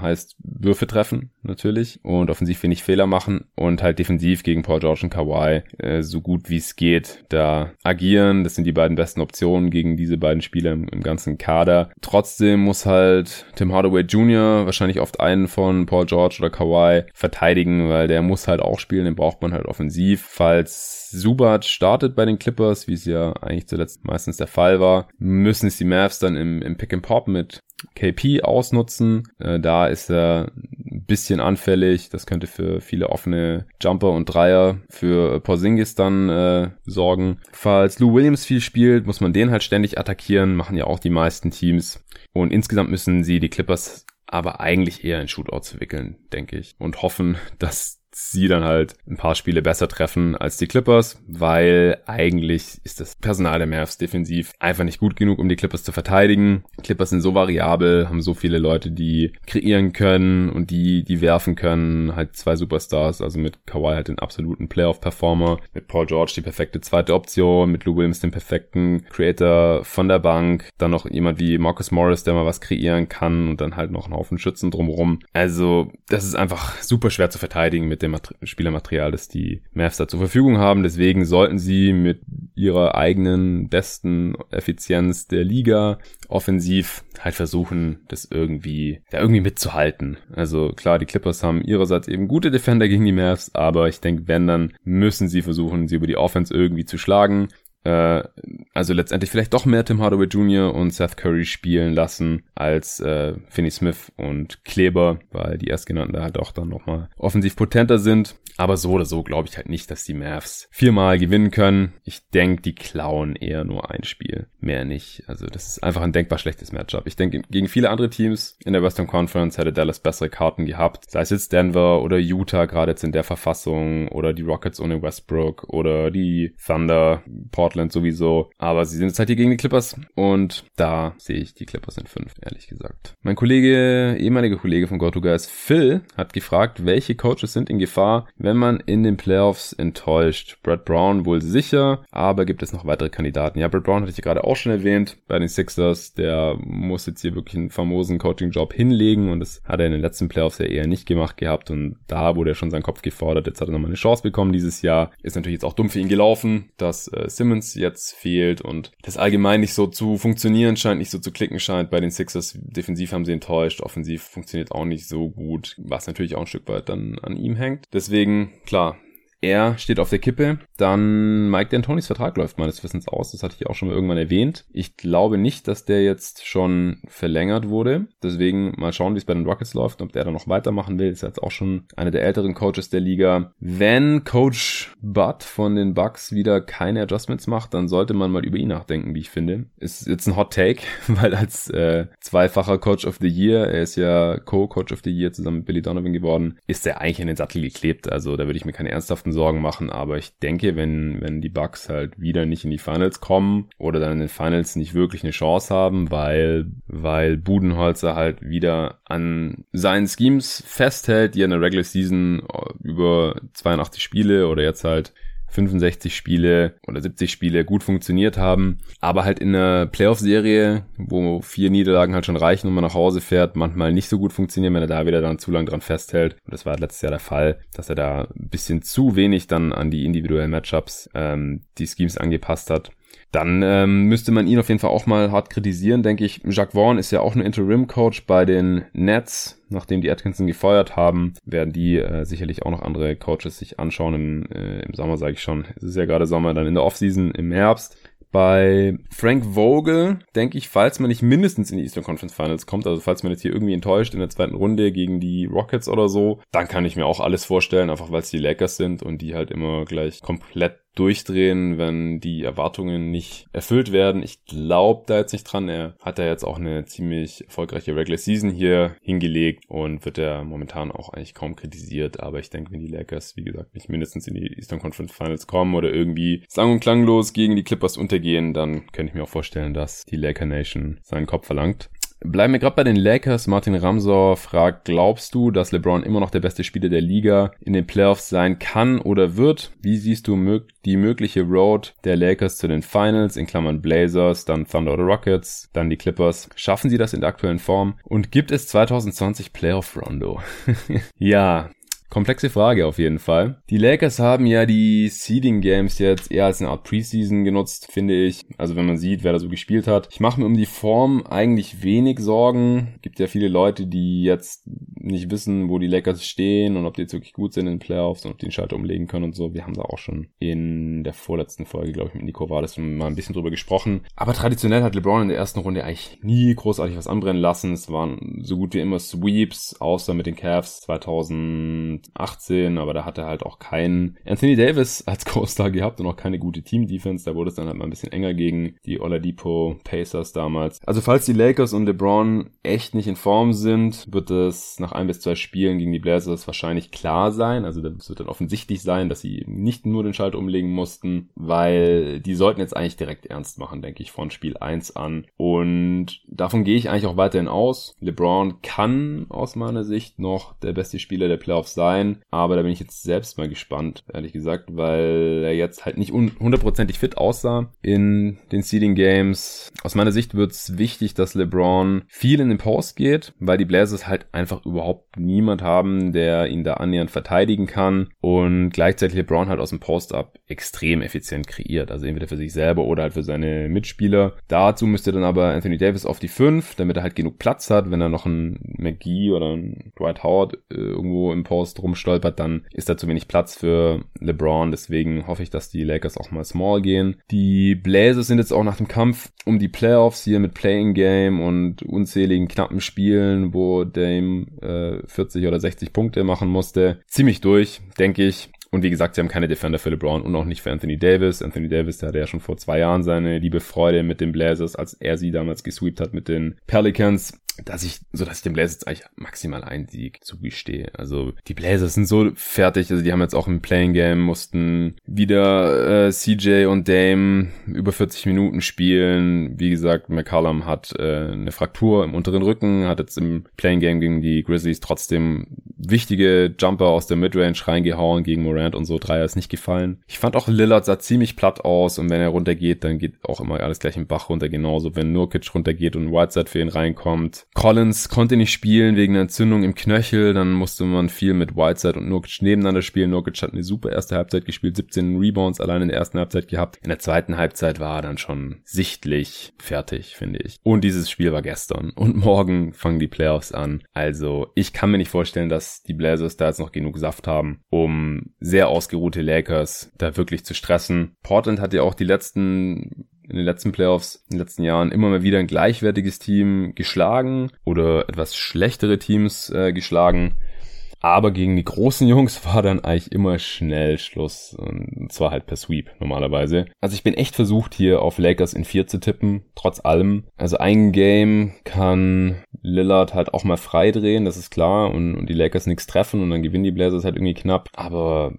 heißt, Würfe treffen, natürlich, und offensiv wenig Fehler machen und halt defensiv gegen Paul George und Kawhi äh, so gut wie es geht da agieren. Das sind die beiden besten Optionen gegen diese beiden Spieler im, im ganzen Kader. Trotzdem muss halt Tim Hardaway Jr. wahrscheinlich oft einen von Paul George oder Kawhi verteidigen, weil der muss halt auch spielen, den braucht man halt offensiv. Falls Subat startet bei den Clippers, wie es ja eigentlich zuletzt meistens der Fall war, müssen es die Mavs dann im, im Pick and Pop mit KP ausnutzen. Äh, da ist er ein bisschen anfällig. Das könnte für viele offene Jumper und Dreier für Porzingis dann äh, sorgen. Falls Lou Williams viel spielt, muss man den halt ständig attackieren. Machen ja auch die meisten Teams. Und insgesamt müssen sie die Clippers aber eigentlich eher in Shootouts wickeln, denke ich. Und hoffen, dass sie dann halt ein paar Spiele besser treffen als die Clippers, weil eigentlich ist das Personal der Mavs defensiv einfach nicht gut genug, um die Clippers zu verteidigen. Clippers sind so variabel, haben so viele Leute, die kreieren können und die, die werfen können. Halt zwei Superstars, also mit Kawhi halt den absoluten Playoff-Performer, mit Paul George die perfekte zweite Option, mit Lou Williams den perfekten Creator von der Bank, dann noch jemand wie Marcus Morris, der mal was kreieren kann und dann halt noch einen Haufen Schützen drumherum. Also, das ist einfach super schwer zu verteidigen mit dem Spielermaterial, das die Mavs da zur Verfügung haben. Deswegen sollten sie mit ihrer eigenen besten Effizienz der Liga offensiv halt versuchen, das irgendwie, ja, irgendwie mitzuhalten. Also klar, die Clippers haben ihrerseits eben gute Defender gegen die Mavs, aber ich denke, wenn, dann müssen sie versuchen, sie über die Offense irgendwie zu schlagen. Äh, also letztendlich vielleicht doch mehr Tim Hardaway Jr. und Seth Curry spielen lassen als äh, Finney Smith und Kleber, weil die erstgenannten halt auch dann nochmal offensiv potenter sind. Aber so oder so glaube ich halt nicht, dass die Mavs viermal gewinnen können. Ich denke, die klauen eher nur ein Spiel. Mehr nicht. Also das ist einfach ein denkbar schlechtes Matchup. Ich denke, gegen viele andere Teams in der Western Conference hätte Dallas bessere Karten gehabt. Sei es jetzt Denver oder Utah gerade jetzt in der Verfassung oder die Rockets ohne Westbrook oder die Thunder, Portland sowieso. Aber sie sind jetzt halt hier gegen die Clippers und da sehe ich die Clippers in fünf, ehrlich gesagt. Mein Kollege, ehemaliger Kollege von GoToGuys, Phil, hat gefragt, welche Coaches sind in Gefahr, wenn man in den Playoffs enttäuscht. Brad Brown wohl sicher, aber gibt es noch weitere Kandidaten? Ja, Brad Brown hatte ich gerade auch schon erwähnt bei den Sixers. Der muss jetzt hier wirklich einen famosen Coaching-Job hinlegen und das hat er in den letzten Playoffs ja eher nicht gemacht gehabt und da wurde er schon seinen Kopf gefordert. Jetzt hat er nochmal eine Chance bekommen dieses Jahr. Ist natürlich jetzt auch dumm für ihn gelaufen, dass äh, Simmons jetzt fehlt und das allgemein nicht so zu funktionieren scheint, nicht so zu klicken scheint bei den Sixers. Defensiv haben sie enttäuscht, offensiv funktioniert auch nicht so gut, was natürlich auch ein Stück weit dann an ihm hängt. Deswegen klar, er steht auf der Kippe. Dann Mike D'Antonis Vertrag läuft meines Wissens aus. Das hatte ich auch schon mal irgendwann erwähnt. Ich glaube nicht, dass der jetzt schon verlängert wurde. Deswegen mal schauen, wie es bei den Rockets läuft, ob der da noch weitermachen will. Ist jetzt auch schon einer der älteren Coaches der Liga. Wenn Coach Bud von den Bucks wieder keine Adjustments macht, dann sollte man mal über ihn nachdenken, wie ich finde. Ist jetzt ein Hot Take, weil als äh, zweifacher Coach of the Year, er ist ja Co-Coach of the Year zusammen mit Billy Donovan geworden, ist er eigentlich in den Sattel geklebt. Also da würde ich mir keine ernsthaften Sorgen machen. Aber ich denke, wenn, wenn die Bucks halt wieder nicht in die Finals kommen oder dann in den Finals nicht wirklich eine Chance haben, weil, weil Budenholzer halt wieder an seinen Schemes festhält, die in der Regular Season über 82 Spiele oder jetzt halt 65 Spiele oder 70 Spiele gut funktioniert haben, aber halt in einer Playoff-Serie, wo vier Niederlagen halt schon reichen und man nach Hause fährt, manchmal nicht so gut funktionieren, wenn er da wieder dann zu lang dran festhält. Und das war halt letztes Jahr der Fall, dass er da ein bisschen zu wenig dann an die individuellen Matchups ähm, die Schemes angepasst hat dann ähm, müsste man ihn auf jeden Fall auch mal hart kritisieren, denke ich. Jacques Vaughn ist ja auch ein Interim-Coach bei den Nets. Nachdem die Atkinson gefeuert haben, werden die äh, sicherlich auch noch andere Coaches sich anschauen. Im, äh, im Sommer sage ich schon. Es ist ja gerade Sommer, dann in der Offseason im Herbst. Bei Frank Vogel denke ich, falls man nicht mindestens in die Eastern Conference Finals kommt, also falls man jetzt hier irgendwie enttäuscht in der zweiten Runde gegen die Rockets oder so, dann kann ich mir auch alles vorstellen, einfach weil es die Lakers sind und die halt immer gleich komplett durchdrehen, wenn die Erwartungen nicht erfüllt werden. Ich glaube da jetzt nicht dran. Er hat ja jetzt auch eine ziemlich erfolgreiche Regular Season hier hingelegt und wird ja momentan auch eigentlich kaum kritisiert. Aber ich denke, wenn die Lakers, wie gesagt, nicht mindestens in die Eastern Conference Finals kommen oder irgendwie sang- und klanglos gegen die Clippers untergehen, dann könnte ich mir auch vorstellen, dass die Laker Nation seinen Kopf verlangt. Bleiben wir gerade bei den Lakers. Martin Ramsor fragt, glaubst du, dass LeBron immer noch der beste Spieler der Liga in den Playoffs sein kann oder wird? Wie siehst du mög die mögliche Road der Lakers zu den Finals, in Klammern Blazers, dann Thunder oder Rockets, dann die Clippers? Schaffen sie das in der aktuellen Form? Und gibt es 2020 Playoff Rondo? ja, Komplexe Frage auf jeden Fall. Die Lakers haben ja die Seeding Games jetzt eher als eine Art Preseason genutzt, finde ich. Also wenn man sieht, wer da so gespielt hat. Ich mache mir um die Form eigentlich wenig Sorgen. Gibt ja viele Leute, die jetzt nicht wissen, wo die Lakers stehen und ob die jetzt wirklich gut sind in den Playoffs und ob die den Schalter umlegen können und so. Wir haben da auch schon in der vorletzten Folge, glaube ich, mit Nico Wales mal ein bisschen drüber gesprochen. Aber traditionell hat LeBron in der ersten Runde eigentlich nie großartig was anbrennen lassen. Es waren so gut wie immer Sweeps, außer mit den Cavs 2000 2018, aber da hat er halt auch keinen Anthony Davis als Co-Star gehabt und auch keine gute Team-Defense. Da wurde es dann halt mal ein bisschen enger gegen die Oladipo Pacers damals. Also falls die Lakers und LeBron echt nicht in Form sind, wird es nach ein bis zwei Spielen gegen die Blazers wahrscheinlich klar sein. Also das wird dann offensichtlich sein, dass sie nicht nur den Schalter umlegen mussten, weil die sollten jetzt eigentlich direkt ernst machen, denke ich, von Spiel 1 an. Und davon gehe ich eigentlich auch weiterhin aus. LeBron kann aus meiner Sicht noch der beste Spieler der Playoffs sein sein, aber da bin ich jetzt selbst mal gespannt, ehrlich gesagt, weil er jetzt halt nicht hundertprozentig fit aussah in den Seeding Games. Aus meiner Sicht wird es wichtig, dass LeBron viel in den Post geht, weil die Blazers halt einfach überhaupt niemand haben, der ihn da annähernd verteidigen kann und gleichzeitig LeBron halt aus dem Post-Up extrem effizient kreiert, also entweder für sich selber oder halt für seine Mitspieler. Dazu müsste dann aber Anthony Davis auf die 5, damit er halt genug Platz hat, wenn er noch ein McGee oder ein Dwight Howard äh, irgendwo im Post Post rumstolpert, dann ist da zu wenig Platz für LeBron. Deswegen hoffe ich, dass die Lakers auch mal small gehen. Die Blazers sind jetzt auch nach dem Kampf um die Playoffs hier mit Playing Game und unzähligen knappen Spielen, wo Dame äh, 40 oder 60 Punkte machen musste, ziemlich durch, denke ich. Und wie gesagt, sie haben keine Defender für LeBron und auch nicht für Anthony Davis. Anthony Davis, der hatte ja schon vor zwei Jahren seine liebe Freude mit den Blazers, als er sie damals gesweept hat mit den Pelicans dass ich, so dass ich den Blazers eigentlich maximal einen Sieg zugestehe. Also die Blazers sind so fertig, also die haben jetzt auch im Playing Game mussten wieder äh, CJ und Dame über 40 Minuten spielen. Wie gesagt, McCallum hat äh, eine Fraktur im unteren Rücken, hat jetzt im Playing Game gegen die Grizzlies trotzdem wichtige Jumper aus der Midrange reingehauen gegen Morant und so. Dreier ist nicht gefallen. Ich fand auch Lillard sah ziemlich platt aus und wenn er runtergeht, dann geht auch immer alles gleich im Bach runter. Genauso, wenn Nurkic runtergeht und Whiteside für ihn reinkommt Collins konnte nicht spielen wegen einer Entzündung im Knöchel. Dann musste man viel mit Whiteside und Nurkic nebeneinander spielen. Nurkic hat eine super erste Halbzeit gespielt, 17 Rebounds allein in der ersten Halbzeit gehabt. In der zweiten Halbzeit war er dann schon sichtlich fertig, finde ich. Und dieses Spiel war gestern. Und morgen fangen die Playoffs an. Also ich kann mir nicht vorstellen, dass die Blazers da jetzt noch genug Saft haben, um sehr ausgeruhte Lakers da wirklich zu stressen. Portland hat ja auch die letzten in den letzten Playoffs, in den letzten Jahren immer mal wieder ein gleichwertiges Team geschlagen oder etwas schlechtere Teams äh, geschlagen. Aber gegen die großen Jungs war dann eigentlich immer schnell Schluss. Und zwar halt per Sweep normalerweise. Also ich bin echt versucht, hier auf Lakers in 4 zu tippen, trotz allem. Also ein Game kann Lillard halt auch mal frei drehen, das ist klar. Und, und die Lakers nichts treffen und dann gewinnen die Blazers halt irgendwie knapp. Aber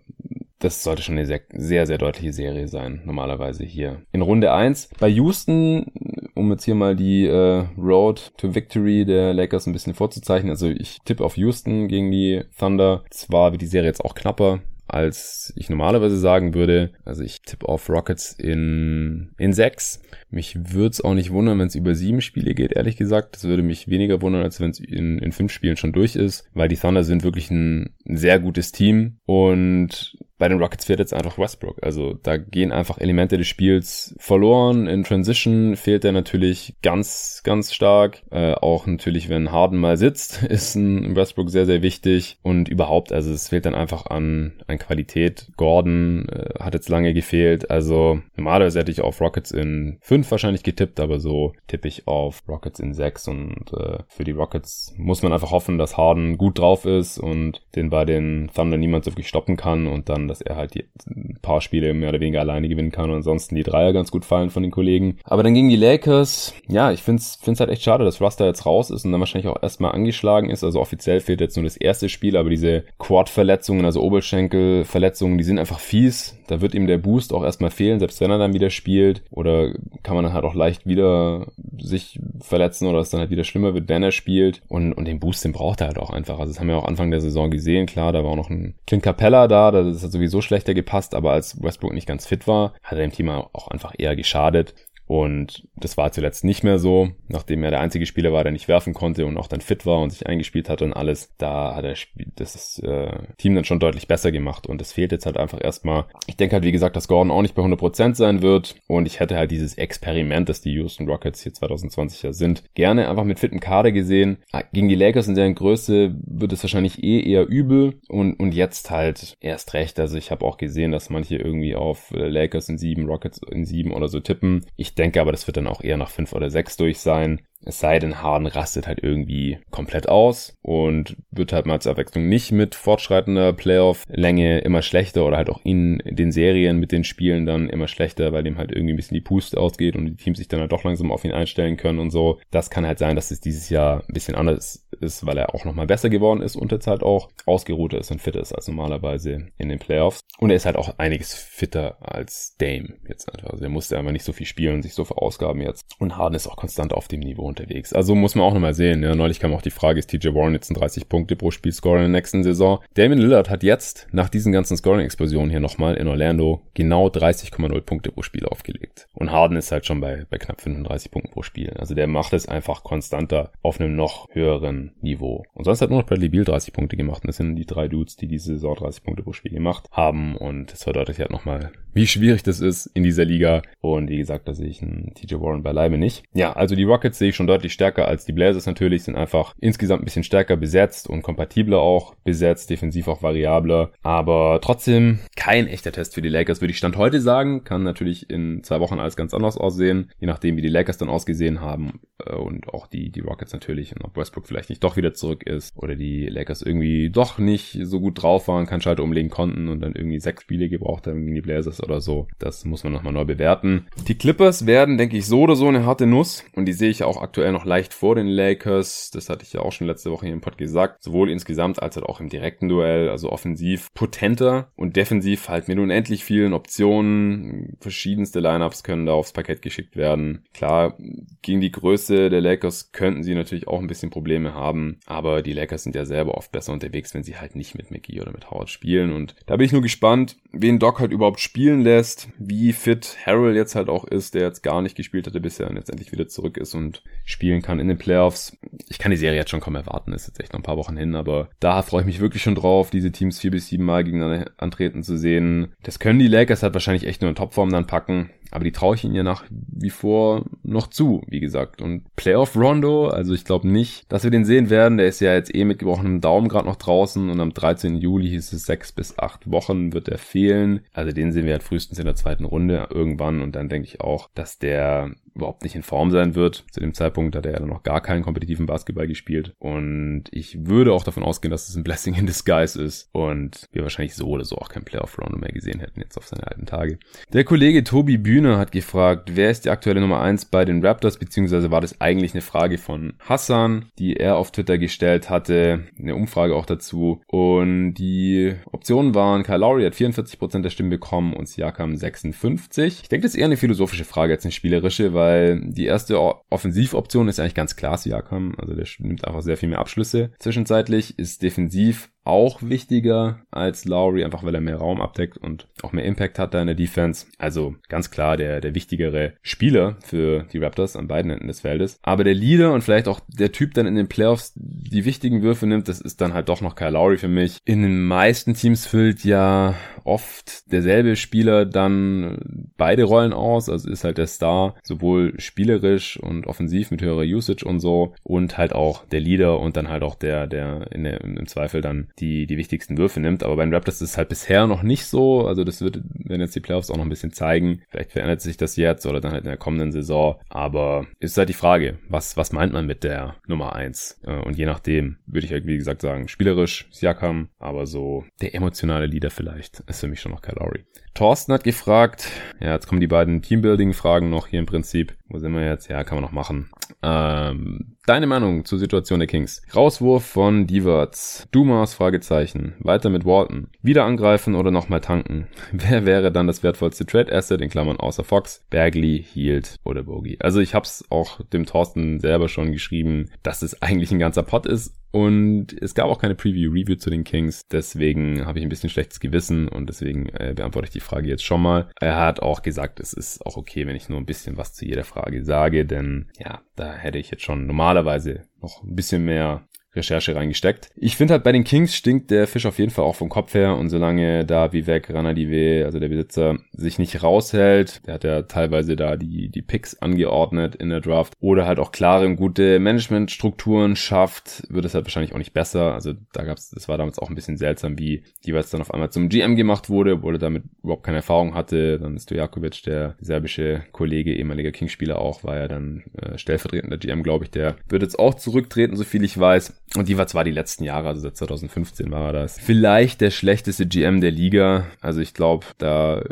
das sollte schon eine sehr, sehr, sehr deutliche Serie sein, normalerweise hier. In Runde 1 bei Houston, um jetzt hier mal die äh, Road to Victory der Lakers ein bisschen vorzuzeichnen. Also ich tippe auf Houston gegen die Thunder. Zwar wird die Serie jetzt auch knapper, als ich normalerweise sagen würde. Also ich tippe auf Rockets in, in sechs. Mich würde es auch nicht wundern, wenn es über sieben Spiele geht, ehrlich gesagt. Das würde mich weniger wundern, als wenn es in, in fünf Spielen schon durch ist, weil die Thunder sind wirklich ein sehr gutes Team und bei den Rockets fehlt jetzt einfach Westbrook. Also da gehen einfach Elemente des Spiels verloren. In Transition fehlt er natürlich ganz, ganz stark. Äh, auch natürlich, wenn Harden mal sitzt, ist ein Westbrook sehr, sehr wichtig. Und überhaupt, also es fehlt dann einfach an, an Qualität. Gordon äh, hat jetzt lange gefehlt. Also normalerweise hätte ich auf Rockets in fünf wahrscheinlich getippt, aber so tippe ich auf Rockets in sechs. Und äh, für die Rockets muss man einfach hoffen, dass Harden gut drauf ist und den bei den Thunder niemand so wirklich stoppen kann und dann dass er halt die, ein paar Spiele mehr oder weniger alleine gewinnen kann und ansonsten die Dreier ganz gut fallen von den Kollegen. Aber dann gegen die Lakers, ja, ich find's, find's halt echt schade, dass Ruster jetzt raus ist und dann wahrscheinlich auch erstmal angeschlagen ist. Also offiziell fehlt jetzt nur das erste Spiel, aber diese Quad-Verletzungen, also Oberschenkel-Verletzungen, die sind einfach fies da wird ihm der Boost auch erstmal fehlen, selbst wenn er dann wieder spielt. Oder kann man dann halt auch leicht wieder sich verletzen oder es dann halt wieder schlimmer wird, wenn er spielt. Und, und den Boost, den braucht er halt auch einfach. Also das haben wir auch Anfang der Saison gesehen. Klar, da war auch noch ein Clint Capella da, das hat sowieso schlechter gepasst, aber als Westbrook nicht ganz fit war, hat er dem Team auch einfach eher geschadet. Und das war zuletzt nicht mehr so, nachdem er der einzige Spieler war, der nicht werfen konnte und auch dann fit war und sich eingespielt hatte und alles. Da hat er das äh, Team dann schon deutlich besser gemacht und es fehlt jetzt halt einfach erstmal. Ich denke halt, wie gesagt, dass Gordon auch nicht bei 100% sein wird und ich hätte halt dieses Experiment, das die Houston Rockets hier 2020 ja sind, gerne einfach mit fitten Kader gesehen. Ah, gegen die Lakers in deren Größe wird es wahrscheinlich eh eher übel und, und jetzt halt erst recht. Also ich habe auch gesehen, dass manche irgendwie auf äh, Lakers in sieben, Rockets in sieben oder so tippen. Ich denke aber, das wird dann auch eher nach fünf oder sechs durch sein. Es sei denn, Harden rastet halt irgendwie komplett aus und wird halt mal zur Abwechslung nicht mit fortschreitender Playoff-Länge immer schlechter oder halt auch in den Serien mit den Spielen dann immer schlechter, weil dem halt irgendwie ein bisschen die Puste ausgeht und die Teams sich dann halt doch langsam auf ihn einstellen können und so. Das kann halt sein, dass es dieses Jahr ein bisschen anders ist, weil er auch nochmal besser geworden ist und jetzt halt auch ausgeruhter ist und fitter ist als normalerweise in den Playoffs. Und er ist halt auch einiges fitter als Dame jetzt einfach. Also er musste einfach nicht so viel spielen und sich so verausgaben jetzt. Und Harden ist auch konstant auf dem Niveau unterwegs. Also muss man auch nochmal sehen. Ja, neulich kam auch die Frage, ist TJ Warren jetzt ein 30 Punkte pro Spiel Scorer in der nächsten Saison? Damon Lillard hat jetzt nach diesen ganzen Scoring-Explosionen hier nochmal in Orlando genau 30,0 Punkte pro Spiel aufgelegt. Und Harden ist halt schon bei, bei knapp 35 Punkten pro Spiel. Also der macht es einfach konstanter auf einem noch höheren Niveau. Und sonst hat nur noch Bradley Beal 30 Punkte gemacht. Und das sind die drei Dudes, die diese Saison 30 Punkte pro Spiel gemacht haben. Und das verdeutlicht halt nochmal, wie schwierig das ist in dieser Liga. Und wie gesagt, da sehe ich einen TJ Warren beileibe nicht. Ja, also die Rockets sehe ich schon deutlich stärker als die Blazers natürlich, sind einfach insgesamt ein bisschen stärker besetzt und kompatibler auch besetzt, defensiv auch variabler. Aber trotzdem kein echter Test für die Lakers, würde ich Stand heute sagen. Kann natürlich in zwei Wochen alles ganz anders aussehen, je nachdem, wie die Lakers dann ausgesehen haben. Äh, und auch die, die Rockets natürlich. Und ob Westbrook vielleicht nicht doch wieder zurück ist oder die Lakers irgendwie doch nicht so gut drauf waren, keinen Schalter umlegen konnten und dann irgendwie sechs Spiele gebraucht haben gegen die Blazers oder so. Das muss man nochmal neu bewerten. Die Clippers werden, denke ich, so oder so eine harte Nuss und die sehe ich auch aktuell noch leicht vor den Lakers. Das hatte ich ja auch schon letzte Woche hier im Pod gesagt. Sowohl insgesamt als halt auch im direkten Duell, also offensiv potenter und defensiv halt mit unendlich vielen Optionen. Verschiedenste Lineups können da aufs Parkett geschickt werden. Klar, gegen die Größe der Lakers könnten sie natürlich auch ein bisschen Probleme haben, aber die Lakers sind ja selber oft besser unterwegs, wenn sie halt nicht mit McGee oder mit Howard spielen und da bin ich nur gespannt, wen Doc halt überhaupt spielen lässt, wie fit Harrell jetzt halt auch ist, der jetzt gar nicht gespielt hatte bisher und jetzt endlich wieder zurück ist und spielen kann in den Playoffs. Ich kann die Serie jetzt schon kaum erwarten, ist jetzt echt noch ein paar Wochen hin, aber da freue ich mich wirklich schon drauf, diese Teams vier bis sieben Mal gegeneinander antreten zu sehen. Das können die Lakers halt wahrscheinlich echt nur in Topform dann packen. Aber die traue ich ihnen ja nach wie vor noch zu, wie gesagt. Und Playoff Rondo, also ich glaube nicht, dass wir den sehen werden. Der ist ja jetzt eh mit gebrochenem Daumen gerade noch draußen und am 13. Juli hieß es sechs bis acht Wochen wird er fehlen. Also den sehen wir halt frühestens in der zweiten Runde irgendwann und dann denke ich auch, dass der überhaupt nicht in Form sein wird. Zu dem Zeitpunkt hat er ja noch gar keinen kompetitiven Basketball gespielt. Und ich würde auch davon ausgehen, dass es ein Blessing in Disguise ist und wir wahrscheinlich so oder so auch kein Playoff-Round mehr gesehen hätten jetzt auf seine alten Tage. Der Kollege Tobi Bühne hat gefragt, wer ist die aktuelle Nummer eins bei den Raptors, beziehungsweise war das eigentlich eine Frage von Hassan, die er auf Twitter gestellt hatte, eine Umfrage auch dazu. Und die Optionen waren, Kyle Lowry hat 44% der Stimmen bekommen und Siakam 56. Ich denke, das ist eher eine philosophische Frage als eine spielerische, weil die erste Offensivoption ist eigentlich ganz klar Siakam, also der nimmt einfach sehr viel mehr Abschlüsse. Zwischenzeitlich, ist defensiv auch wichtiger als Lowry, einfach weil er mehr Raum abdeckt und auch mehr Impact hat da in der Defense. Also ganz klar der, der wichtigere Spieler für die Raptors an beiden Enden des Feldes. Aber der Leader und vielleicht auch der Typ dann in den Playoffs die wichtigen Würfe nimmt, das ist dann halt doch noch Kyle Lowry für mich. In den meisten Teams füllt ja oft derselbe Spieler dann beide Rollen aus, also ist halt der Star, sowohl spielerisch und offensiv mit höherer Usage und so und halt auch der Leader und dann halt auch der, der, in der im Zweifel dann die, die wichtigsten Würfe nimmt. Aber bei den Raptors ist es halt bisher noch nicht so. Also das wird, wenn jetzt die Playoffs auch noch ein bisschen zeigen. Vielleicht verändert sich das jetzt oder dann halt in der kommenden Saison. Aber ist halt die Frage, was, was meint man mit der Nummer eins? Äh, und je nachdem würde ich halt, wie gesagt, sagen, spielerisch Siakam, aber so der emotionale Leader vielleicht ist für mich schon noch Lowry. Thorsten hat gefragt, ja, jetzt kommen die beiden Teambuilding-Fragen noch hier im Prinzip. Wo sind wir jetzt? Ja, kann man noch machen. Ähm, deine Meinung zur Situation der Kings? Rauswurf von Diverts. Dumas? Fragezeichen. Weiter mit Walton. Wieder angreifen oder nochmal tanken? Wer wäre dann das wertvollste Trade-Asset in Klammern außer Fox? Bagley, Heald oder Bogey? Also ich hab's auch dem Thorsten selber schon geschrieben, dass es eigentlich ein ganzer Pot ist und es gab auch keine Preview-Review zu den Kings, deswegen habe ich ein bisschen schlechtes Gewissen und deswegen äh, beantworte ich die Frage jetzt schon mal. Er hat auch gesagt, es ist auch okay, wenn ich nur ein bisschen was zu jeder Frage sage, denn ja, da hätte ich jetzt schon normalerweise noch ein bisschen mehr Recherche reingesteckt. Ich finde halt bei den Kings stinkt der Fisch auf jeden Fall auch vom Kopf her und solange da Vivek Ranadive, also der Besitzer, sich nicht raushält, der hat ja teilweise da die, die Picks angeordnet in der Draft oder halt auch klare und gute Managementstrukturen schafft, wird es halt wahrscheinlich auch nicht besser. Also da gab's, das war damals auch ein bisschen seltsam, wie jeweils dann auf einmal zum GM gemacht wurde, obwohl er damit überhaupt keine Erfahrung hatte. Dann ist Stojakovic, der serbische Kollege, ehemaliger Kings-Spieler auch, war ja dann äh, stellvertretender GM, glaube ich. Der wird jetzt auch zurücktreten, so viel ich weiß. Und die war zwar die letzten Jahre, also seit 2015 war er das. Vielleicht der schlechteste GM der Liga. Also ich glaube, da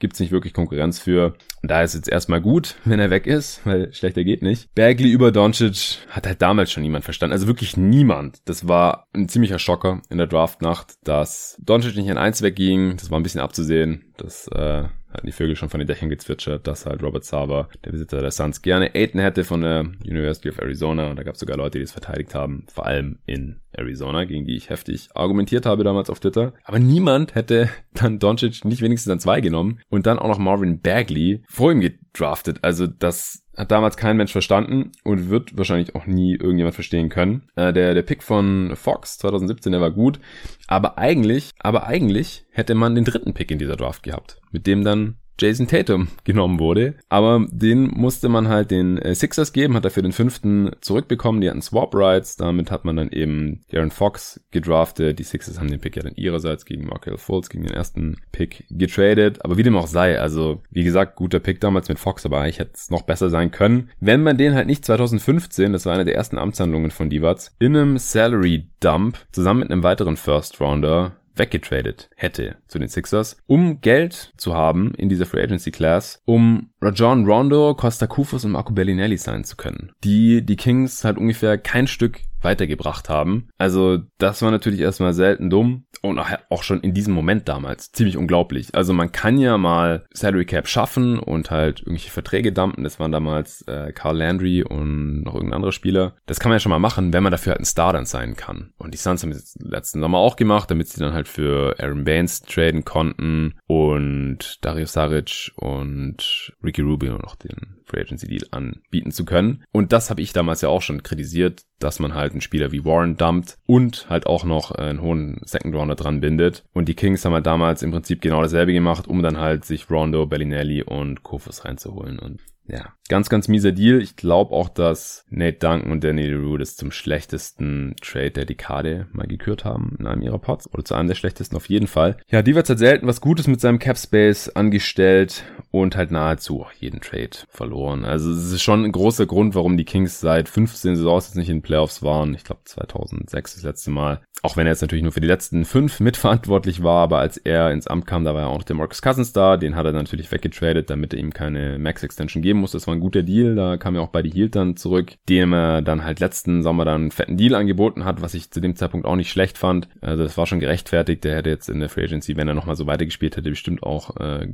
gibt's nicht wirklich Konkurrenz für. Und da ist jetzt erstmal gut, wenn er weg ist, weil schlechter geht nicht. Bagley über Doncic hat halt damals schon niemand verstanden. Also wirklich niemand. Das war ein ziemlicher Schocker in der Draftnacht, dass Doncic nicht an eins wegging. Das war ein bisschen abzusehen. Das äh, hatten die Vögel schon von den Dächern gezwitschert, dass halt Robert Sava, der Besitzer der Suns, gerne Aiden hätte von der University of Arizona. Und da gab es sogar Leute, die es verteidigt haben, vor allem in Arizona, gegen die ich heftig argumentiert habe damals auf Twitter. Aber niemand hätte dann Doncic nicht wenigstens an zwei genommen und dann auch noch Marvin Bagley vor ihm gedraftet. Also das hat damals kein Mensch verstanden und wird wahrscheinlich auch nie irgendjemand verstehen können. Äh, der, der Pick von Fox 2017, der war gut, aber eigentlich, aber eigentlich hätte man den dritten Pick in dieser Draft gehabt, mit dem dann Jason Tatum genommen wurde. Aber den musste man halt den äh, Sixers geben, hat dafür den fünften zurückbekommen. Die hatten Swap Rights. Damit hat man dann eben Darren Fox gedraftet. Die Sixers haben den Pick ja dann ihrerseits gegen Markel Fultz, gegen den ersten Pick getradet. Aber wie dem auch sei, also wie gesagt, guter Pick damals mit Fox, aber eigentlich hätte es noch besser sein können. Wenn man den halt nicht 2015, das war eine der ersten Amtshandlungen von Divac, in einem Salary Dump zusammen mit einem weiteren First Rounder weggetradet hätte zu den Sixers, um Geld zu haben in dieser Free Agency Class, um Rajon Rondo, Costa Kufus und Marco Bellinelli sein zu können, die die Kings halt ungefähr kein Stück weitergebracht haben. Also das war natürlich erstmal selten dumm und auch schon in diesem Moment damals ziemlich unglaublich. Also man kann ja mal Salary Cap schaffen und halt irgendwelche Verträge dumpen. Das waren damals äh, Carl Landry und noch irgendein anderer Spieler. Das kann man ja schon mal machen, wenn man dafür halt ein Star dann sein kann. Und die Suns haben es letzten Sommer auch gemacht, damit sie dann halt für Aaron Baines traden konnten und Dario Saric und Ricky Rubio noch den Free Agency Deal anbieten zu können. Und das habe ich damals ja auch schon kritisiert, dass man halt einen Spieler wie Warren dumpt und halt auch noch einen hohen Second Rounder dran bindet. Und die Kings haben halt damals im Prinzip genau dasselbe gemacht, um dann halt sich Rondo, Bellinelli und Kofus reinzuholen. Und ja, ganz, ganz mieser Deal. Ich glaube auch, dass Nate Duncan und Danny LeRoux das zum schlechtesten Trade der Dekade mal gekürt haben in einem ihrer Pots. Oder zu einem der schlechtesten auf jeden Fall. Ja, Divac hat selten was Gutes mit seinem Cap Space angestellt und halt nahezu auch jeden Trade verloren. Also es ist schon ein großer Grund, warum die Kings seit 15 Saisons jetzt nicht in den Playoffs waren. Ich glaube 2006 das letzte Mal. Auch wenn er jetzt natürlich nur für die letzten fünf mitverantwortlich war, aber als er ins Amt kam, da war ja auch noch der Marcus Cousins da. Den hat er natürlich weggetradet, damit er ihm keine Max Extension geben muss. Das war ein guter Deal. Da kam ja auch bei die Hield dann zurück, dem er dann halt letzten Sommer dann einen fetten Deal angeboten hat, was ich zu dem Zeitpunkt auch nicht schlecht fand. Also das war schon gerechtfertigt. Der hätte jetzt in der Free Agency, wenn er nochmal so weitergespielt hätte, bestimmt auch äh,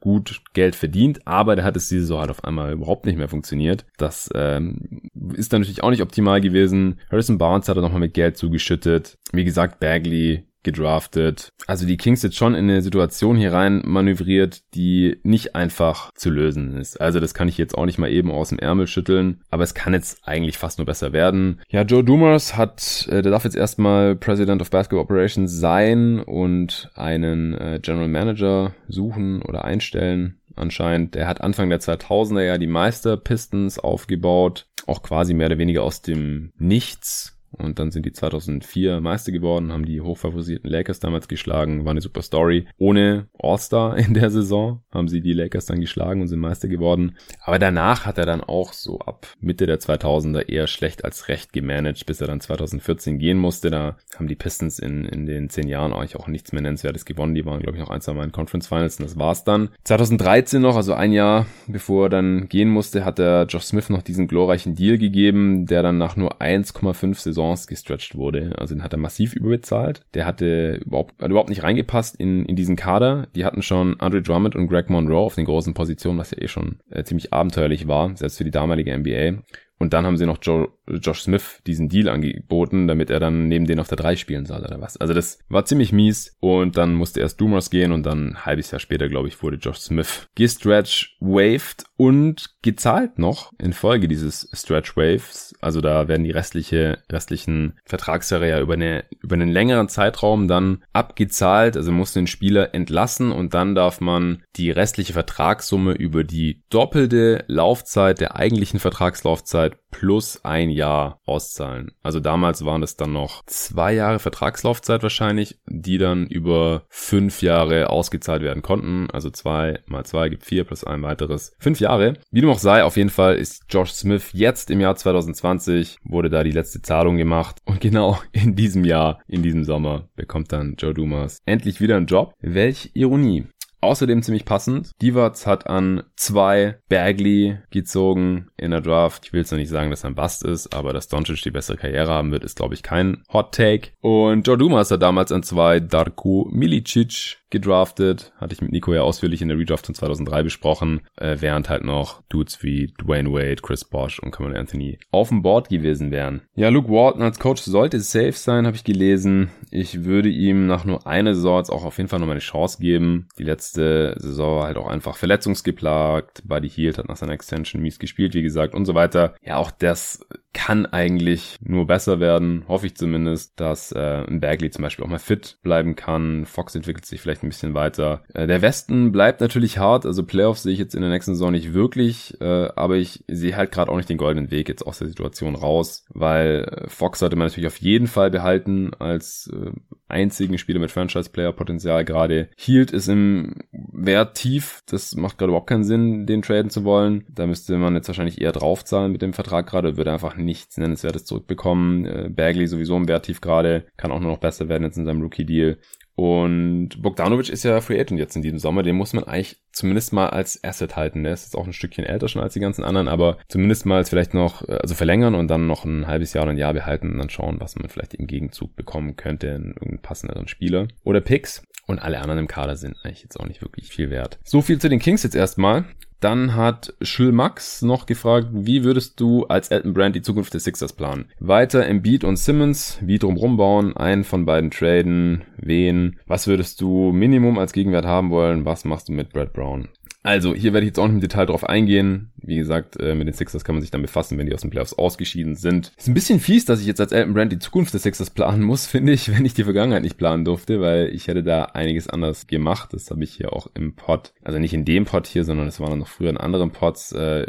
gut Geld verdient. Aber der hat es diese Saison halt auf einmal überhaupt nicht mehr funktioniert. Das ähm, ist dann natürlich auch nicht optimal gewesen. Harrison Barnes hat er nochmal mit Geld zugeschüttet. Wie gesagt, Bagley gedraftet. Also die Kings jetzt schon in eine Situation hier rein manövriert, die nicht einfach zu lösen ist. Also das kann ich jetzt auch nicht mal eben aus dem Ärmel schütteln, aber es kann jetzt eigentlich fast nur besser werden. Ja, Joe Dumars hat, äh, der darf jetzt erstmal President of Basketball Operations sein und einen äh, General Manager suchen oder einstellen anscheinend. Der hat Anfang der 2000er ja die Meister Pistons aufgebaut, auch quasi mehr oder weniger aus dem Nichts und dann sind die 2004 Meister geworden, haben die hochfavorisierten Lakers damals geschlagen, war eine super Story. Ohne All-Star in der Saison haben sie die Lakers dann geschlagen und sind Meister geworden. Aber danach hat er dann auch so ab Mitte der 2000er eher schlecht als recht gemanagt, bis er dann 2014 gehen musste. Da haben die Pistons in, in den zehn Jahren eigentlich auch nichts mehr Nennenswertes gewonnen. Die waren, glaube ich, noch ein, zwei Mal in Conference Finals und das war's dann. 2013 noch, also ein Jahr bevor er dann gehen musste, hat er Josh Smith noch diesen glorreichen Deal gegeben, der dann nach nur 1,5 Saisons gestretched wurde. Also den hat er massiv überbezahlt. Der hatte überhaupt, hat überhaupt nicht reingepasst in, in diesen Kader. Die hatten schon Andre Drummond und Greg Monroe auf den großen Positionen, was ja eh schon äh, ziemlich abenteuerlich war, selbst für die damalige NBA. Und dann haben sie noch Joe, Josh Smith diesen Deal angeboten, damit er dann neben denen auf der 3 spielen soll oder was. Also das war ziemlich mies. Und dann musste erst Dumas gehen und dann ein halbes Jahr später, glaube ich, wurde Josh Smith gestretch waved und gezahlt noch in Folge dieses Stretch Waves. Also da werden die restliche, restlichen Vertragsjahre ja über, eine, über einen längeren Zeitraum dann abgezahlt. Also muss den Spieler entlassen und dann darf man die restliche Vertragssumme über die doppelte Laufzeit der eigentlichen Vertragslaufzeit plus ein Jahr auszahlen. Also damals waren es dann noch zwei Jahre Vertragslaufzeit wahrscheinlich, die dann über fünf Jahre ausgezahlt werden konnten. Also zwei mal zwei gibt vier plus ein weiteres. Fünf Jahre. Wie dem auch sei, auf jeden Fall ist Josh Smith jetzt im Jahr 2020 wurde da die letzte Zahlung gemacht. Und genau in diesem Jahr, in diesem Sommer, bekommt dann Joe Dumas endlich wieder einen Job. Welch Ironie. Außerdem ziemlich passend. Divac hat an zwei Bagley gezogen in der Draft. Ich will jetzt noch nicht sagen, dass er ein Bust ist, aber dass Doncic die bessere Karriere haben wird, ist glaube ich kein Hot Take. Und Joe Dumas hat damals an zwei Darko Milicic gedraftet. Hatte ich mit Nico ja ausführlich in der Redraft von 2003 besprochen, äh, während halt noch Dudes wie Dwayne Wade, Chris Bosch und Cameron Anthony auf dem Board gewesen wären. Ja, Luke Walton als Coach sollte safe sein, habe ich gelesen. Ich würde ihm nach nur einer Saison auch auf jeden Fall noch mal eine Chance geben. Die letzte Saison war halt auch einfach verletzungsgeplagt. Buddy Hield hat nach seiner Extension mies gespielt, wie gesagt, und so weiter. Ja, auch das kann eigentlich nur besser werden, hoffe ich zumindest, dass äh, Bagley zum Beispiel auch mal fit bleiben kann. Fox entwickelt sich vielleicht ein bisschen weiter. Äh, der Westen bleibt natürlich hart, also Playoffs sehe ich jetzt in der nächsten Saison nicht wirklich, äh, aber ich sehe halt gerade auch nicht den goldenen Weg jetzt aus der Situation raus, weil äh, Fox sollte man natürlich auf jeden Fall behalten als äh, einzigen Spieler mit Franchise-Player-Potenzial gerade. Hield ist im Wert tief, das macht gerade überhaupt keinen Sinn, den traden zu wollen. Da müsste man jetzt wahrscheinlich eher draufzahlen mit dem Vertrag gerade, würde einfach nichts Nennenswertes zurückbekommen. Äh, Bagley sowieso im Wert tief gerade, kann auch nur noch besser werden jetzt in seinem Rookie-Deal. Und Bogdanovic ist ja Free Agent jetzt in diesem Sommer. Den muss man eigentlich zumindest mal als Asset halten. Der ist jetzt auch ein Stückchen älter schon als die ganzen anderen, aber zumindest mal vielleicht noch, äh, also verlängern und dann noch ein halbes Jahr oder ein Jahr behalten und dann schauen, was man vielleicht im Gegenzug bekommen könnte in irgendeinen passenderen Spieler. Oder Picks. Und alle anderen im Kader sind eigentlich jetzt auch nicht wirklich viel wert. So viel zu den Kings jetzt erstmal. Dann hat Schulmax noch gefragt, wie würdest du als Elton Brand die Zukunft des Sixers planen? Weiter Embiid und Simmons, wie drumrum bauen, einen von beiden traden, wen? Was würdest du Minimum als Gegenwert haben wollen? Was machst du mit Brad Brown? Also, hier werde ich jetzt auch nicht im Detail drauf eingehen. Wie gesagt, äh, mit den Sixers kann man sich dann befassen, wenn die aus den Playoffs ausgeschieden sind. Ist ein bisschen fies, dass ich jetzt als Elton Brand die Zukunft des Sixers planen muss, finde ich, wenn ich die Vergangenheit nicht planen durfte, weil ich hätte da einiges anders gemacht. Das habe ich hier auch im Pod, also nicht in dem Pod hier, sondern es dann noch früher in anderen Pods äh,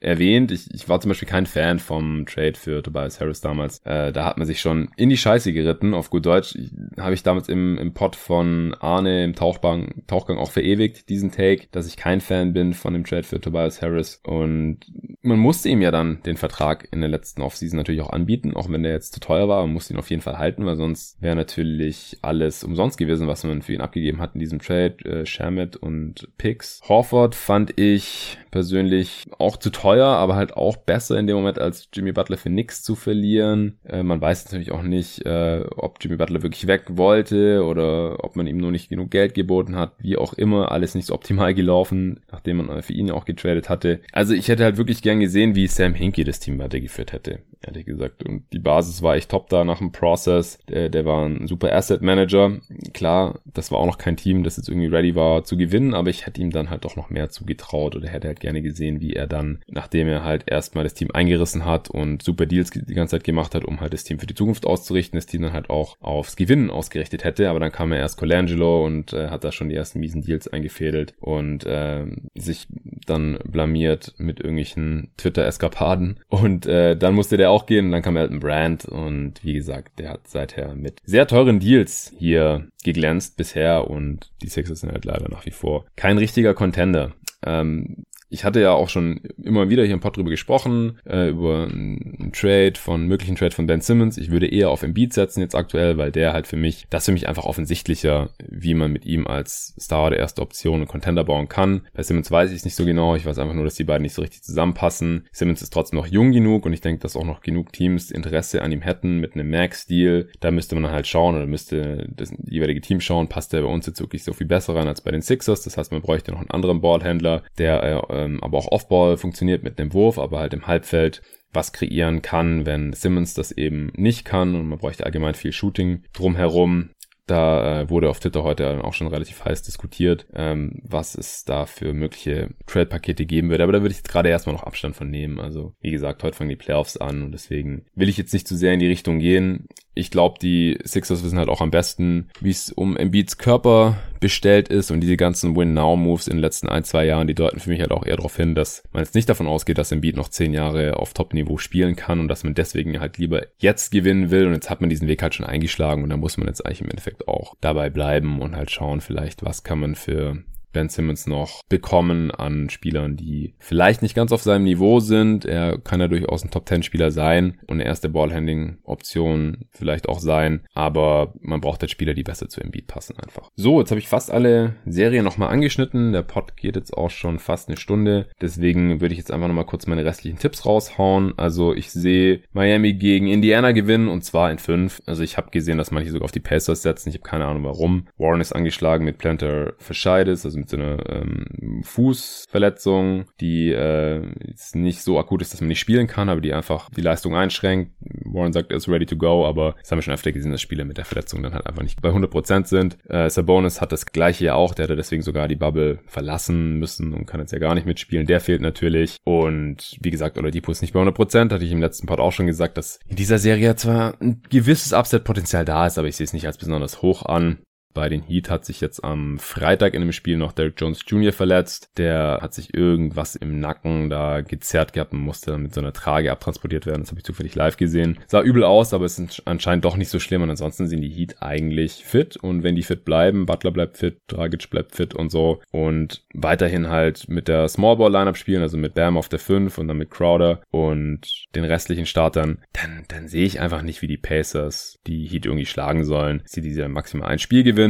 erwähnt. Ich, ich war zum Beispiel kein Fan vom Trade für Tobias Harris damals. Äh, da hat man sich schon in die Scheiße geritten, auf gut Deutsch. Habe ich damals im, im Pod von Arne im Tauchgang, Tauchgang auch verewigt, diesen Take, dass ich kein Fan bin von dem Trade für Tobias Harris. Und man musste ihm ja dann den Vertrag in der letzten Offseason natürlich auch anbieten, auch wenn der jetzt zu teuer war. Man musste ihn auf jeden Fall halten, weil sonst wäre natürlich alles umsonst gewesen, was man für ihn abgegeben hat in diesem Trade. Äh, Shermet und Picks. Horford fand ich persönlich auch zu teuer, aber halt auch besser in dem Moment als Jimmy Butler für nix zu verlieren. Äh, man weiß natürlich auch nicht, äh, ob Jimmy Butler wirklich weg wollte oder ob man ihm nur nicht genug Geld geboten hat. Wie auch immer, alles nicht so optimal gelaufen, nachdem man für ihn auch getradet hatte. Also ich hätte halt wirklich gern gesehen, wie Sam Hinkie das Team weitergeführt hätte, ehrlich gesagt. Und die Basis war echt top da nach dem Process. Der, der war ein super Asset Manager. Klar, das war auch noch kein Team, das jetzt irgendwie ready war zu gewinnen, aber ich hätte ihm dann halt doch noch mehr zugetraut oder hätte halt gerne gesehen, wie er dann, nachdem er halt erstmal das Team eingerissen hat und super Deals die ganze Zeit gemacht hat, um halt das Team für die Zukunft auszurichten, das Team dann halt auch aufs Gewinnen ausgerichtet hätte. Aber dann kam er erst Colangelo und äh, hat da schon die ersten miesen Deals eingefädelt und äh, äh, sich dann blamiert mit irgendwelchen Twitter-Eskapaden. Und äh, dann musste der auch gehen und dann kam Elton Brand und wie gesagt, der hat seither mit sehr teuren Deals hier geglänzt bisher und die Sixers sind halt leider nach wie vor kein richtiger Contender. Ähm, ich hatte ja auch schon immer wieder hier im Pod drüber gesprochen, äh, über einen Trade von, möglichen Trade von Ben Simmons. Ich würde eher auf Embiid setzen jetzt aktuell, weil der halt für mich, das für mich einfach offensichtlicher, wie man mit ihm als Star der erste Option und Contender bauen kann. Bei Simmons weiß ich es nicht so genau. Ich weiß einfach nur, dass die beiden nicht so richtig zusammenpassen. Simmons ist trotzdem noch jung genug und ich denke, dass auch noch genug Teams Interesse an ihm hätten mit einem Max-Deal. Da müsste man halt schauen oder müsste das jeweilige Team schauen, passt der bei uns jetzt wirklich so viel besser rein als bei den Sixers. Das heißt, man bräuchte noch einen anderen Ballhändler, der äh, ähm, aber auch Offball funktioniert mit einem Wurf, aber halt im Halbfeld was kreieren kann, wenn Simmons das eben nicht kann und man bräuchte allgemein viel Shooting drumherum. Da äh, wurde auf Twitter heute auch schon relativ heiß diskutiert, ähm, was es da für mögliche Trade-Pakete geben würde. Aber da würde ich jetzt gerade erstmal noch Abstand von nehmen. Also wie gesagt, heute fangen die Playoffs an und deswegen will ich jetzt nicht zu sehr in die Richtung gehen ich glaube, die Sixers wissen halt auch am besten, wie es um Embiids Körper bestellt ist und diese ganzen Win-Now-Moves in den letzten ein, zwei Jahren, die deuten für mich halt auch eher darauf hin, dass man jetzt nicht davon ausgeht, dass Embiid noch zehn Jahre auf Top-Niveau spielen kann und dass man deswegen halt lieber jetzt gewinnen will und jetzt hat man diesen Weg halt schon eingeschlagen und da muss man jetzt eigentlich im Endeffekt auch dabei bleiben und halt schauen vielleicht, was kann man für Ben Simmons noch bekommen an Spielern, die vielleicht nicht ganz auf seinem Niveau sind. Er kann ja durchaus ein Top-10-Spieler sein und eine erste Ballhandling-Option vielleicht auch sein, aber man braucht halt Spieler, die besser zu Embiid passen einfach. So, jetzt habe ich fast alle Serien nochmal angeschnitten. Der Pod geht jetzt auch schon fast eine Stunde. Deswegen würde ich jetzt einfach nochmal kurz meine restlichen Tipps raushauen. Also ich sehe Miami gegen Indiana gewinnen und zwar in fünf. Also ich habe gesehen, dass manche sogar auf die Pacers setzen. Ich habe keine Ahnung warum. Warren ist angeschlagen mit Planter Verscheides, also mit so einer ähm, Fußverletzung, die äh, jetzt nicht so akut ist, dass man nicht spielen kann, aber die einfach die Leistung einschränkt. Warren sagt, er ist ready to go, aber das haben wir schon öfter gesehen, dass Spieler mit der Verletzung dann halt einfach nicht bei 100% sind. Äh, Sabonis hat das gleiche ja auch, der hätte deswegen sogar die Bubble verlassen müssen und kann jetzt ja gar nicht mitspielen. Der fehlt natürlich. Und wie gesagt, Oladipo ist nicht bei 100%, hatte ich im letzten Part auch schon gesagt, dass in dieser Serie zwar ein gewisses Upset-Potenzial da ist, aber ich sehe es nicht als besonders hoch an. Bei den Heat hat sich jetzt am Freitag in dem Spiel noch Derek Jones Jr. verletzt. Der hat sich irgendwas im Nacken da gezerrt gehabt und musste dann mit so einer Trage abtransportiert werden. Das habe ich zufällig live gesehen. Sah übel aus, aber es ist anscheinend doch nicht so schlimm. Und ansonsten sind die Heat eigentlich fit. Und wenn die fit bleiben, Butler bleibt fit, Dragic bleibt fit und so. Und weiterhin halt mit der Smallball Lineup spielen, also mit Bam auf der 5 und dann mit Crowder und den restlichen Startern, dann, dann sehe ich einfach nicht, wie die Pacers die Heat irgendwie schlagen sollen. Sie diese maximal ein Spiel gewinnen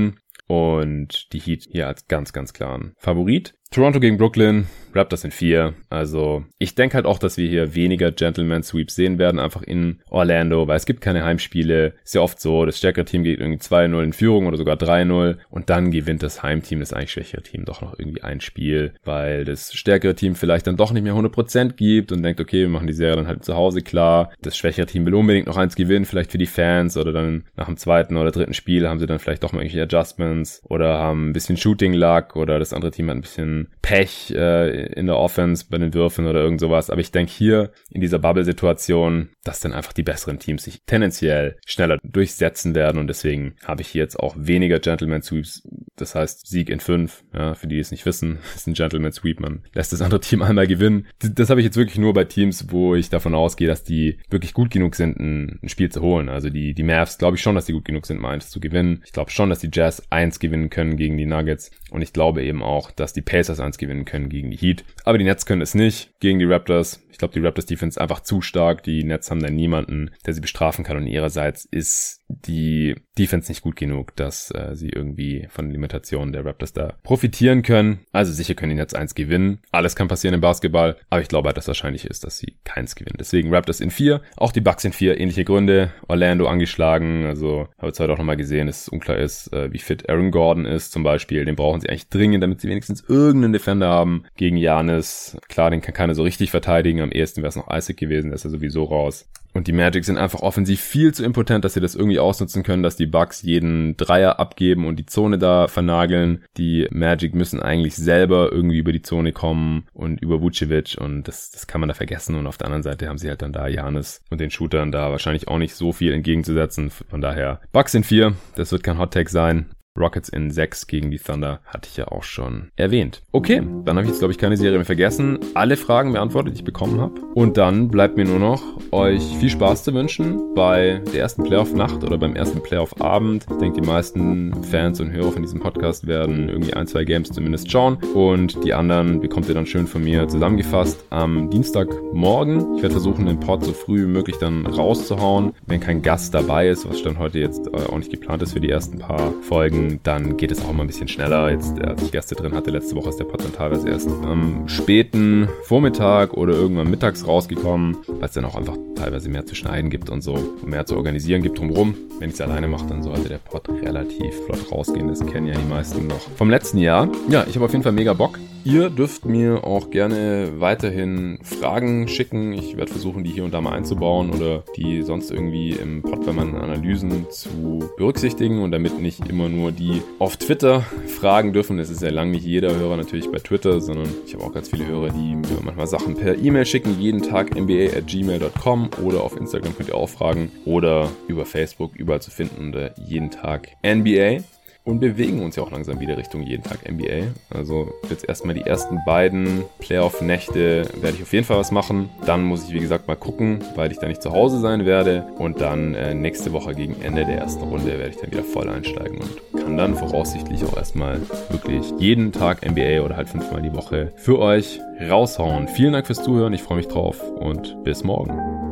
und die Heat hier als ganz, ganz klaren Favorit. Toronto gegen Brooklyn, Raptors in vier. Also ich denke halt auch, dass wir hier weniger Gentleman Sweeps sehen werden, einfach in Orlando, weil es gibt keine Heimspiele. Ist ja oft so, das stärkere Team geht irgendwie 2-0 in Führung oder sogar 3-0 und dann gewinnt das Heimteam, das eigentlich schwächere Team, doch noch irgendwie ein Spiel, weil das stärkere Team vielleicht dann doch nicht mehr 100% gibt und denkt, okay, wir machen die Serie dann halt zu Hause klar. Das schwächere Team will unbedingt noch eins gewinnen, vielleicht für die Fans oder dann nach dem zweiten oder dritten Spiel haben sie dann vielleicht doch mal irgendwelche Adjustments oder haben ein bisschen Shooting-Luck oder das andere Team hat ein bisschen Pech äh, in der Offense bei den Würfen oder irgend sowas. Aber ich denke hier in dieser Bubble-Situation, dass dann einfach die besseren Teams sich tendenziell schneller durchsetzen werden und deswegen habe ich hier jetzt auch weniger Gentleman Sweeps. Das heißt Sieg in fünf. Ja, für die, die es nicht wissen, ist ein Gentleman Sweep. Man lässt das andere Team einmal gewinnen. Das habe ich jetzt wirklich nur bei Teams, wo ich davon ausgehe, dass die wirklich gut genug sind, ein, ein Spiel zu holen. Also die, die Mavs glaube ich schon, dass die gut genug sind, mal eins zu gewinnen. Ich glaube schon, dass die Jazz eins gewinnen können gegen die Nuggets und ich glaube eben auch, dass die Pacers eins gewinnen können gegen die Heat. Aber die Nets können es nicht gegen die Raptors. Ich glaube, die Raptors Defense ist einfach zu stark. Die Nets haben da niemanden, der sie bestrafen kann. Und ihrerseits ist die Defense nicht gut genug, dass äh, sie irgendwie von den Limitationen der Raptors da profitieren können. Also sicher können die Nets eins gewinnen. Alles kann passieren im Basketball. Aber ich glaube halt, dass wahrscheinlich ist, dass sie keins gewinnen. Deswegen Raptors in vier. Auch die Bucks in vier. Ähnliche Gründe. Orlando angeschlagen. Also habe jetzt heute auch nochmal gesehen, dass es unklar ist, äh, wie fit Aaron Gordon ist zum Beispiel. Den brauchen sie eigentlich dringend, damit sie wenigstens irgendeinen Defender haben gegen Janis. Klar, den kann keiner so richtig verteidigen am ehesten wäre es noch Isaac gewesen, der ist ja sowieso raus. Und die Magic sind einfach offensiv viel zu impotent, dass sie das irgendwie ausnutzen können, dass die Bucks jeden Dreier abgeben und die Zone da vernageln. Die Magic müssen eigentlich selber irgendwie über die Zone kommen und über Vucevic und das, das kann man da vergessen. Und auf der anderen Seite haben sie halt dann da Janis und den Shootern da wahrscheinlich auch nicht so viel entgegenzusetzen. Von daher Bucks sind vier, das wird kein Hot Take sein. Rockets in 6 gegen die Thunder hatte ich ja auch schon erwähnt. Okay, dann habe ich jetzt, glaube ich, keine Serie mehr vergessen. Alle Fragen beantwortet, die ich bekommen habe. Und dann bleibt mir nur noch, euch viel Spaß zu wünschen bei der ersten Playoff-Nacht oder beim ersten Playoff-Abend. Ich denke, die meisten Fans und Hörer von diesem Podcast werden irgendwie ein, zwei Games zumindest schauen. Und die anderen bekommt ihr dann schön von mir zusammengefasst am Dienstagmorgen. Ich werde versuchen, den Pod so früh wie möglich dann rauszuhauen. Wenn kein Gast dabei ist, was dann heute jetzt äh, auch nicht geplant ist für die ersten paar Folgen, dann geht es auch mal ein bisschen schneller. Jetzt, als ich Gäste drin hatte, letzte Woche ist der Pod dann teilweise erst am späten Vormittag oder irgendwann mittags rausgekommen, weil es dann auch einfach teilweise mehr zu schneiden gibt und so, mehr zu organisieren gibt drumherum. Wenn ich es alleine mache, dann sollte der Pod relativ flott rausgehen. Das kennen ja die meisten noch vom letzten Jahr. Ja, ich habe auf jeden Fall mega Bock. Ihr dürft mir auch gerne weiterhin Fragen schicken. Ich werde versuchen, die hier und da mal einzubauen oder die sonst irgendwie im Pod bei meinen Analysen zu berücksichtigen und damit nicht immer nur die auf Twitter fragen dürfen. Es ist ja lang nicht jeder Hörer natürlich bei Twitter, sondern ich habe auch ganz viele Hörer, die mir manchmal Sachen per E-Mail schicken, jeden Tag mba at gmail.com oder auf Instagram könnt ihr auch fragen oder über Facebook überall zu finden unter jeden Tag NBA und bewegen uns ja auch langsam wieder Richtung jeden Tag NBA. Also jetzt erstmal die ersten beiden Playoff-Nächte werde ich auf jeden Fall was machen. Dann muss ich, wie gesagt, mal gucken, weil ich da nicht zu Hause sein werde. Und dann äh, nächste Woche gegen Ende der ersten Runde werde ich dann wieder voll einsteigen und kann dann voraussichtlich auch erstmal wirklich jeden Tag NBA oder halt fünfmal die Woche für euch raushauen. Vielen Dank fürs Zuhören, ich freue mich drauf und bis morgen.